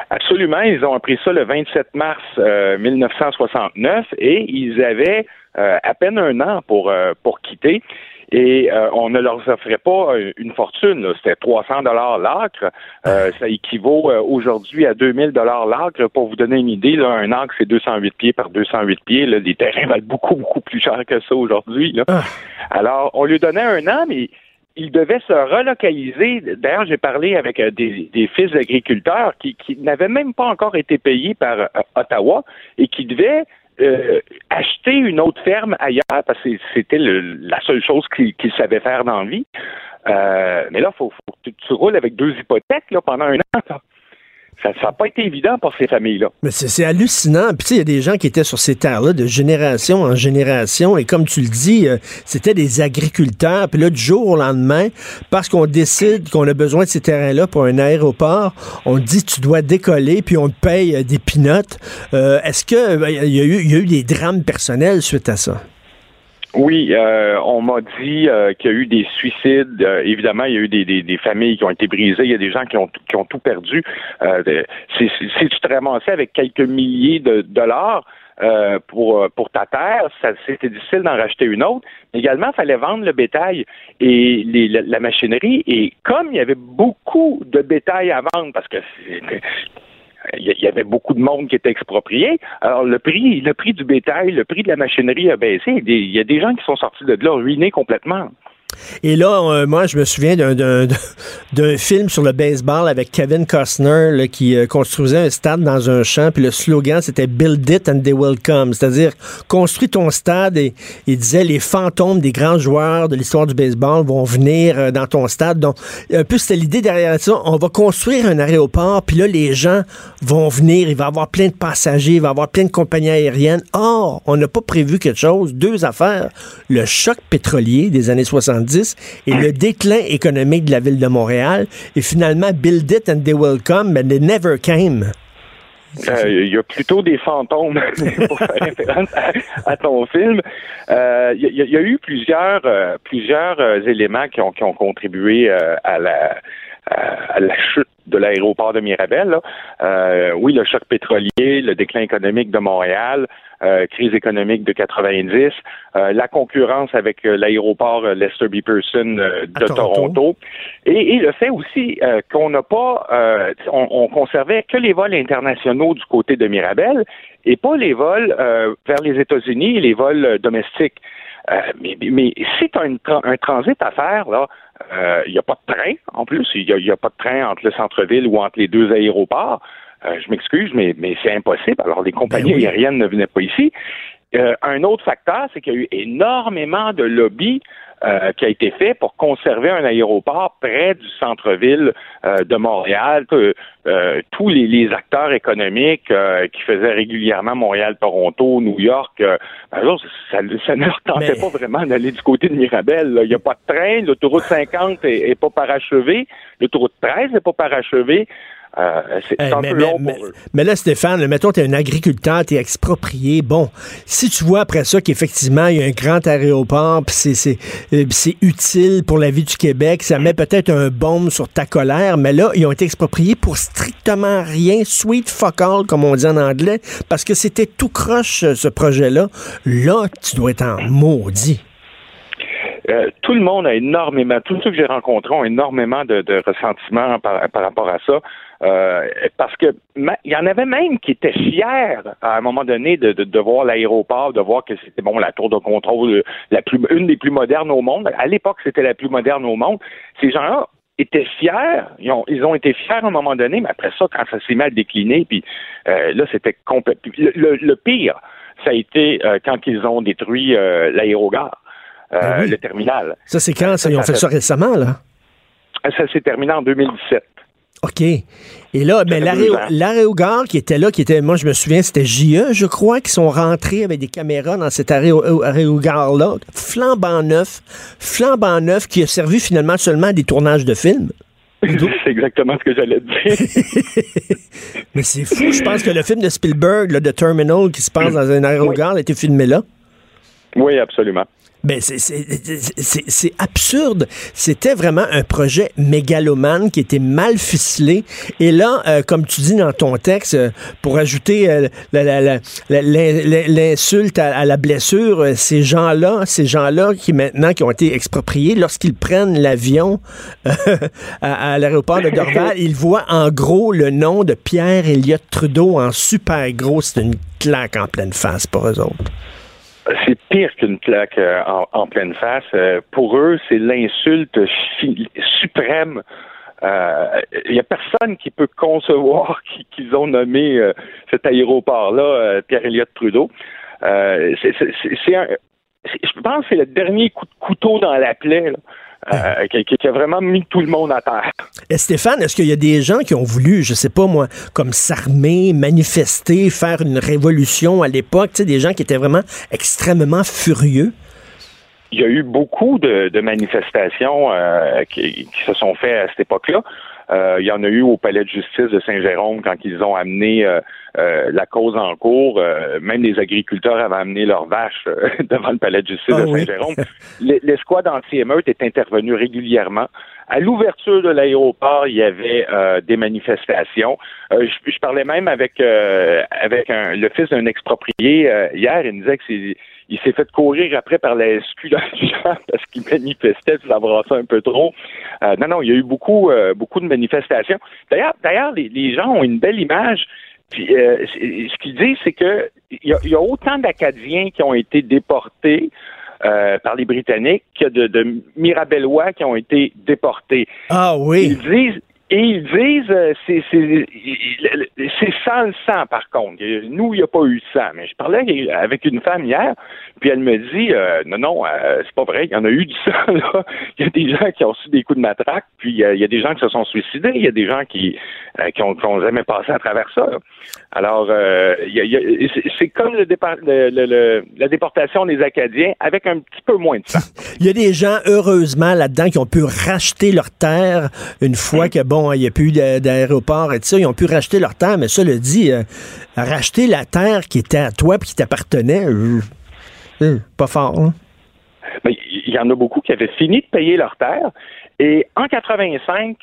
Speaker 9: Absolument. Ils ont appris ça le 27 mars euh, 1969 et ils avaient euh, à peine un an pour, euh, pour quitter. Et euh, on ne leur offrait pas euh, une fortune. C'était 300 dollars l'acre. Euh, ça équivaut euh, aujourd'hui à 2000 dollars l'acre. Pour vous donner une idée, là, un acre, c'est 208 pieds par 208 pieds. Là. Les terrains valent beaucoup, beaucoup plus cher que ça aujourd'hui.
Speaker 3: Ah.
Speaker 9: Alors, on lui donnait un an, mais il devait se relocaliser. D'ailleurs, j'ai parlé avec euh, des, des fils d'agriculteurs qui, qui n'avaient même pas encore été payés par Ottawa et qui devaient euh, acheter une autre ferme ailleurs parce que c'était la seule chose qu'ils savaient faire dans la vie. Euh, mais là, faut, faut tu, tu roules avec deux hypothèques là, pendant un an. Ça n'a pas été évident pour ces familles-là.
Speaker 3: Mais c'est hallucinant. Puis il y a des gens qui étaient sur ces terres-là de génération en génération. Et comme tu le dis, euh, c'était des agriculteurs. Puis là, du jour au lendemain, parce qu'on décide qu'on a besoin de ces terrains-là pour un aéroport, on dit tu dois décoller, puis on te paye euh, des pinottes. Euh, Est-ce que ben, il y, a eu, il y a eu des drames personnels suite à ça?
Speaker 9: Oui, euh, on m'a dit euh, qu'il y a eu des suicides. Euh, évidemment, il y a eu des, des, familles qui ont été brisées. Il y a des gens qui ont, qui ont tout perdu. Euh, si, tu te ramassais avec quelques milliers de dollars pour, pour ta terre, c'était difficile d'en racheter une autre. Mais également, il fallait vendre le bétail et les, la, la machinerie. Et comme il y avait beaucoup de bétail à vendre, parce que il y- avait beaucoup de monde qui était exproprié. Alors le prix, le prix du bétail, le prix de la machinerie a baissé. Il y a des gens qui sont sortis de là ruinés complètement.
Speaker 3: Et là, euh, moi, je me souviens d'un- film sur le baseball avec Kevin Costner qui euh, construisait un stade dans un champ, puis le slogan, c'était Build it and they will come. C'est-à-dire, construis ton stade et il disait les fantômes des grands joueurs de l'histoire du baseball vont venir euh, dans ton stade. Donc, un peu, c'était l'idée derrière ça. On va construire un aéroport, puis là, les gens vont venir, il va y avoir plein de passagers, il va y avoir plein de compagnies aériennes. Or, on n'a pas prévu quelque chose, deux affaires. Le choc pétrolier des années 70 70 et le déclin économique de la ville de Montréal. Et finalement, build it and they will come, but they never came.
Speaker 9: Euh, Il y a plutôt des fantômes pour faire référence à, ton film. Euh, Il y, a- eu plusieurs euh, plusieurs éléments qui ont, qui ont contribué à la chute de l'aéroport de Mirabel. oui, le choc pétrolier, le déclin économique de Montréal, euh, crise économique de 90, euh, la concurrence avec euh, l'aéroport euh, Lester B. Pearson euh, de
Speaker 3: Toronto.
Speaker 9: Toronto. Et, et le fait aussi euh, qu'on n'a pas, euh, on, on conservait que les vols internationaux du côté de Mirabel et pas les vols euh, vers les États-Unis et les vols domestiques. Euh, mais, mais si tu as une tra- un transit à faire, là, euh, il n'y a pas de train en plus, il n'y a pas de train entre le centre-ville ou entre les deux aéroports. Euh, je m'excuse, mais, mais c'est impossible. Alors, les compagnies
Speaker 3: oui.
Speaker 9: aériennes ne venaient pas ici. Euh, un autre facteur, c'est qu'il y a eu énormément de lobby euh, qui a été fait pour conserver un aéroport près du centre-ville euh, de Montréal. Euh, tous les, les acteurs économiques euh, qui faisaient régulièrement Montréal-Toronto, New York, euh, ben là, ça, ça ne leur tentait
Speaker 3: Mais-
Speaker 9: pas vraiment d'aller du côté de Mirabel. là. Il n'y a pas de train, l'autoroute 50 est, est pas parachevée, l'autoroute 13 n'est pas parachevée. Euh, c'est
Speaker 3: Hey,
Speaker 9: un
Speaker 3: mais,
Speaker 9: peu
Speaker 3: mais-
Speaker 9: long
Speaker 3: mais-
Speaker 9: pour eux.
Speaker 3: mais là, Stéphane, là, mettons, tu es un agriculteur, tu es exproprié. Bon, si tu vois après ça qu'effectivement, il y a un grand aéroport, puis c'est, c'est, euh, utile pour la vie du Québec, ça met peut-être un baume sur ta colère, mais là, ils ont été expropriés pour strictement rien, sweet fuck all, comme on dit en anglais, parce que c'était tout croche, euh, ce projet-là. Là, tu dois être en maudit.
Speaker 9: Euh, tout le monde a énormément, tous ceux que j'ai rencontrés ont énormément de, de ressentiment par, par rapport à ça. Euh, parce que il y en avait même qui étaient fiers à un moment donné de, de, de voir l'aéroport, de voir que c'était bon la tour de contrôle, la plus, une des plus modernes au monde. À l'époque, c'était la plus moderne au monde. Ces gens-là étaient fiers, ils ont, ils ont été fiers à un moment donné, mais après ça, quand ça s'est mis à décliner, puis euh, là, c'était complètement. Le, le- le pire, ça a été euh, quand ils ont détruit euh, l'aérogare,
Speaker 3: Ben oui.
Speaker 9: le terminal.
Speaker 3: Ça, c'est quand? Ça, ils ont fait ça récemment, là?
Speaker 9: Ça s'est terminé en 2017.
Speaker 3: OK. Et là, mais
Speaker 9: ans.
Speaker 3: l'aérogare qui était là, qui était, moi, je me souviens, c'était JE, je crois, qui sont rentrés avec des caméras dans cet arrêt- aérogare-là, flambant neuf, flambant neuf, qui a servi finalement seulement à des tournages de films.
Speaker 9: C'est exactement ce que j'allais dire.
Speaker 3: Mais c'est fou, je pense que le film de Spielberg, là, de Terminal, qui se passe dans un aérogare, a été filmé là.
Speaker 9: oui, absolument.
Speaker 3: Ben, c'est- absurde. C'était vraiment un projet mégalomane qui était mal ficelé. Et là, euh, comme tu dis dans ton texte, euh, pour ajouter euh, l'insulte à, à la blessure, ces gens-là, ces gens-là qui maintenant qui ont été expropriés, lorsqu'ils prennent l'avion à, à l'aéroport de Dorval, ils voient en gros le nom de Pierre Elliott Trudeau en super gros. C'est une claque en pleine face pour eux autres.
Speaker 9: C'est pire qu'une claque euh, en, pleine face. Euh, pour eux, c'est l'insulte suprême. Il n'y a personne qui peut concevoir qui- qu'ils ont nommé euh, cet aéroport-là euh, Pierre-Éliott Trudeau. Euh, je pense que c'est le dernier coup de couteau dans la plaie euh, qui, a vraiment mis tout le monde à terre.
Speaker 3: Et Stéphane, est-ce qu'il y a des gens qui ont voulu, je sais pas moi, comme s'armer, manifester, faire une révolution à l'époque, tu sais, des gens qui étaient vraiment extrêmement furieux?
Speaker 9: il y a eu beaucoup de, de manifestations euh, qui, qui se sont faites à cette époque-là. Euh, il y en a eu au palais de justice de Saint-Jérôme quand ils ont amené euh, euh, la cause en cours. Même les agriculteurs avaient amené leurs vaches devant le palais de justice
Speaker 3: Ah
Speaker 9: de
Speaker 3: oui.
Speaker 9: Saint-Jérôme. Les- L'escouade anti-émeute est intervenue régulièrement. À l'ouverture de l'aéroport, il y avait euh, des manifestations. Euh, je, je parlais même avec euh, avec un- le fils d'un exproprié hier. Il me disait que c'est il s'est fait courir après par la SQ dans le champ parce qu'il manifestait, ça brassait un peu trop. Euh, non, non, il y a eu beaucoup, euh, beaucoup de manifestations. D'ailleurs, d'ailleurs, les, les gens ont une belle image. Puis, euh, ce qu'ils disent, c'est que il y, a- il y a autant d'Acadiens qui ont été déportés euh, par les Britanniques qu'il y a de, de Mirabellois qui ont été déportés.
Speaker 3: Ah oui.
Speaker 9: Ils disent et ils disent euh, c'est c'est c'est sans le sang par contre. Nous il n'y a pas eu de sang. Mais je parlais avec une femme hier, puis elle me dit euh, non non euh, c'est pas vrai. Il y en a eu du sang là. Il y a des gens qui ont reçu des coups de matraque, puis euh, il y a des gens qui se sont suicidés. Il y a des gens qui euh, qui, jamais passé à travers ça. là. Alors c'est- comme le départ, le- le- le- la déportation des Acadiens avec un petit peu moins de sang.
Speaker 3: Il y a des gens, heureusement, là-dedans, qui ont pu racheter leur terre une fois que, bon, il n'y a plus d'aéroport et tout ça. Ils ont pu racheter leur terre, mais ça le dit, euh, racheter la terre qui était à toi puis qui t'appartenait, euh, euh, pas fort. Hein?
Speaker 9: Il y en a beaucoup qui avaient fini de payer leur terre. Et en 85,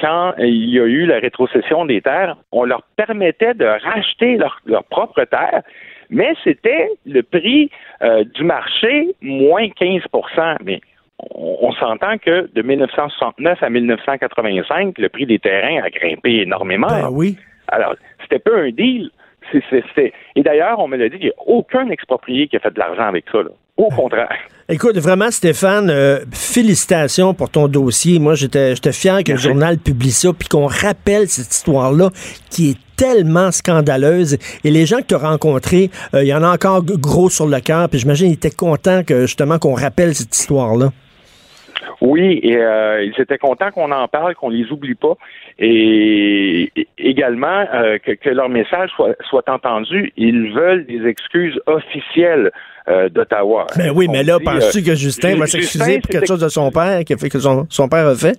Speaker 9: quand il y a eu la rétrocession des terres, on leur permettait de racheter leur, propre terre mais c'était le prix du marché moins 15 Mais on, s'entend que de 1969 à 1985, le prix des terrains a grimpé énormément.
Speaker 3: Ben oui.
Speaker 9: Alors, c'était pas un deal. Et d'ailleurs, on me l'a dit, il n'y a aucun exproprié qui a fait de l'argent avec ça. Au contraire.
Speaker 3: Écoute, vraiment, Stéphane, euh, félicitations pour ton dossier. Moi, j'étais fier que le journal publie ça, puis qu'on rappelle cette histoire-là qui est tellement scandaleuse. Et les gens que tu as rencontrés, euh, il y en a encore gros sur le cœur, puis j'imagine qu'ils étaient contents que, justement, qu'on rappelle cette histoire-là.
Speaker 9: Oui, et euh, ils étaient contents qu'on en parle, qu'on les oublie pas, et, également euh, que, leur message soit, soit, entendu. Ils veulent des excuses officielles euh, d'Ottawa.
Speaker 3: Mais ben oui, mais là, penses-tu que Justin va s'excuser pour quelque chose de son père, qui a fait que son, son père a fait?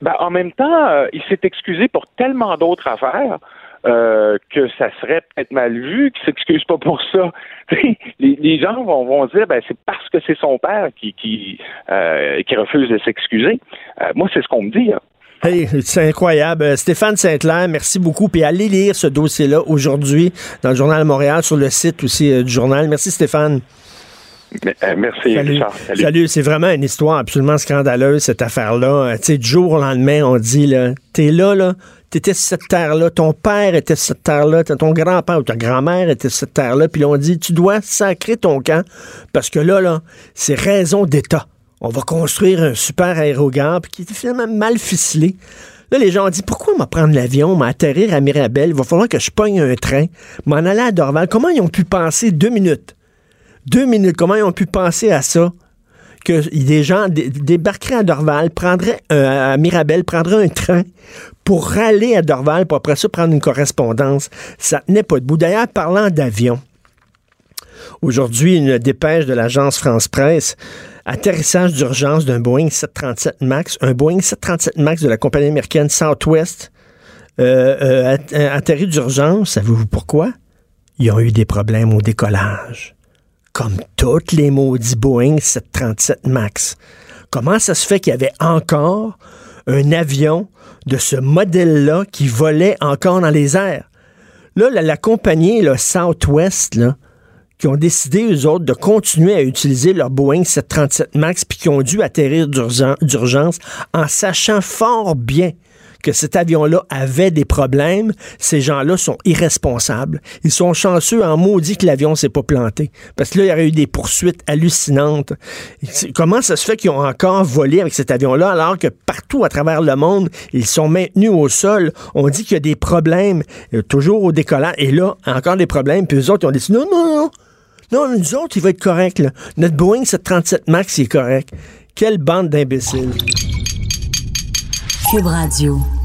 Speaker 9: Ben, en même temps, il s'est excusé pour tellement d'autres affaires. Euh, que ça serait peut-être mal vu, qu'il s'excuse pas pour ça. les, gens vont, vont dire ben c'est parce que c'est son père qui qui, euh, refuse de s'excuser. Euh, moi, c'est ce qu'on me dit. Hein.
Speaker 3: Hey, c'est incroyable. Stéphane Saint-Clair, merci beaucoup. Puis allez lire ce dossier-là aujourd'hui dans le Journal de Montréal, sur le site aussi du journal. Merci Stéphane.
Speaker 9: Merci,
Speaker 3: Salut.
Speaker 9: Richard.
Speaker 3: Salut. C'est vraiment une histoire absolument scandaleuse, cette affaire-là. Tu sais, du jour au lendemain, on dit, là, t'es là, là, t'étais sur cette terre-là, ton père était sur cette terre-là, ton grand-père ou ta grand-mère était sur cette terre-là, puis on dit, tu dois sacrer ton camp, parce que là, là, c'est raison d'État. On va construire un super aérogare, qui était finalement mal ficelé. Là, les gens ont dit, pourquoi m'a prendre l'avion, m'atterrir à Mirabel, il va falloir que je pogne un train, m'en aller à Dorval. Comment ils ont pu penser deux minutes? Deux minutes, comment ils ont pu penser à ça? que des gens débarqueraient à Dorval, prendraient à Mirabel, prendraient un train pour aller à Dorval, pour après ça prendre une correspondance. Ça tenait pas debout. D'ailleurs, parlant d'avion, aujourd'hui, une dépêche de l'agence France Presse, atterrissage d'urgence d'un Boeing 737 MAX, un Boeing 737 MAX de la compagnie américaine Southwest, euh, euh, atterri d'urgence. Savez-vous pourquoi? Ils ont eu des problèmes au décollage comme toutes les maudits Boeing 737 MAX. Comment ça se fait qu'il y avait encore un avion de ce modèle-là qui volait encore dans les airs? Là, la, compagnie là, Southwest, qui ont décidé, eux autres, de continuer à utiliser leur Boeing 737 MAX, puis qui ont dû atterrir d'urgence en sachant fort bien que cet avion-là avait des problèmes, ces gens-là sont irresponsables. Ils sont chanceux en maudit que l'avion s'est pas planté. Parce que là, il y aurait eu des poursuites hallucinantes. Comment ça se fait qu'ils ont encore volé avec cet avion-là alors que partout à travers le monde, ils sont maintenus au sol? On dit qu'il y a des problèmes, euh, toujours au décollant. Et là, encore des problèmes. Puis eux autres, ils ont dit non, non, non. Non, nous autres, il va être correct. Notre Boeing 737 MAX, il est correct. Quelle bande d'imbéciles. Cube Radio.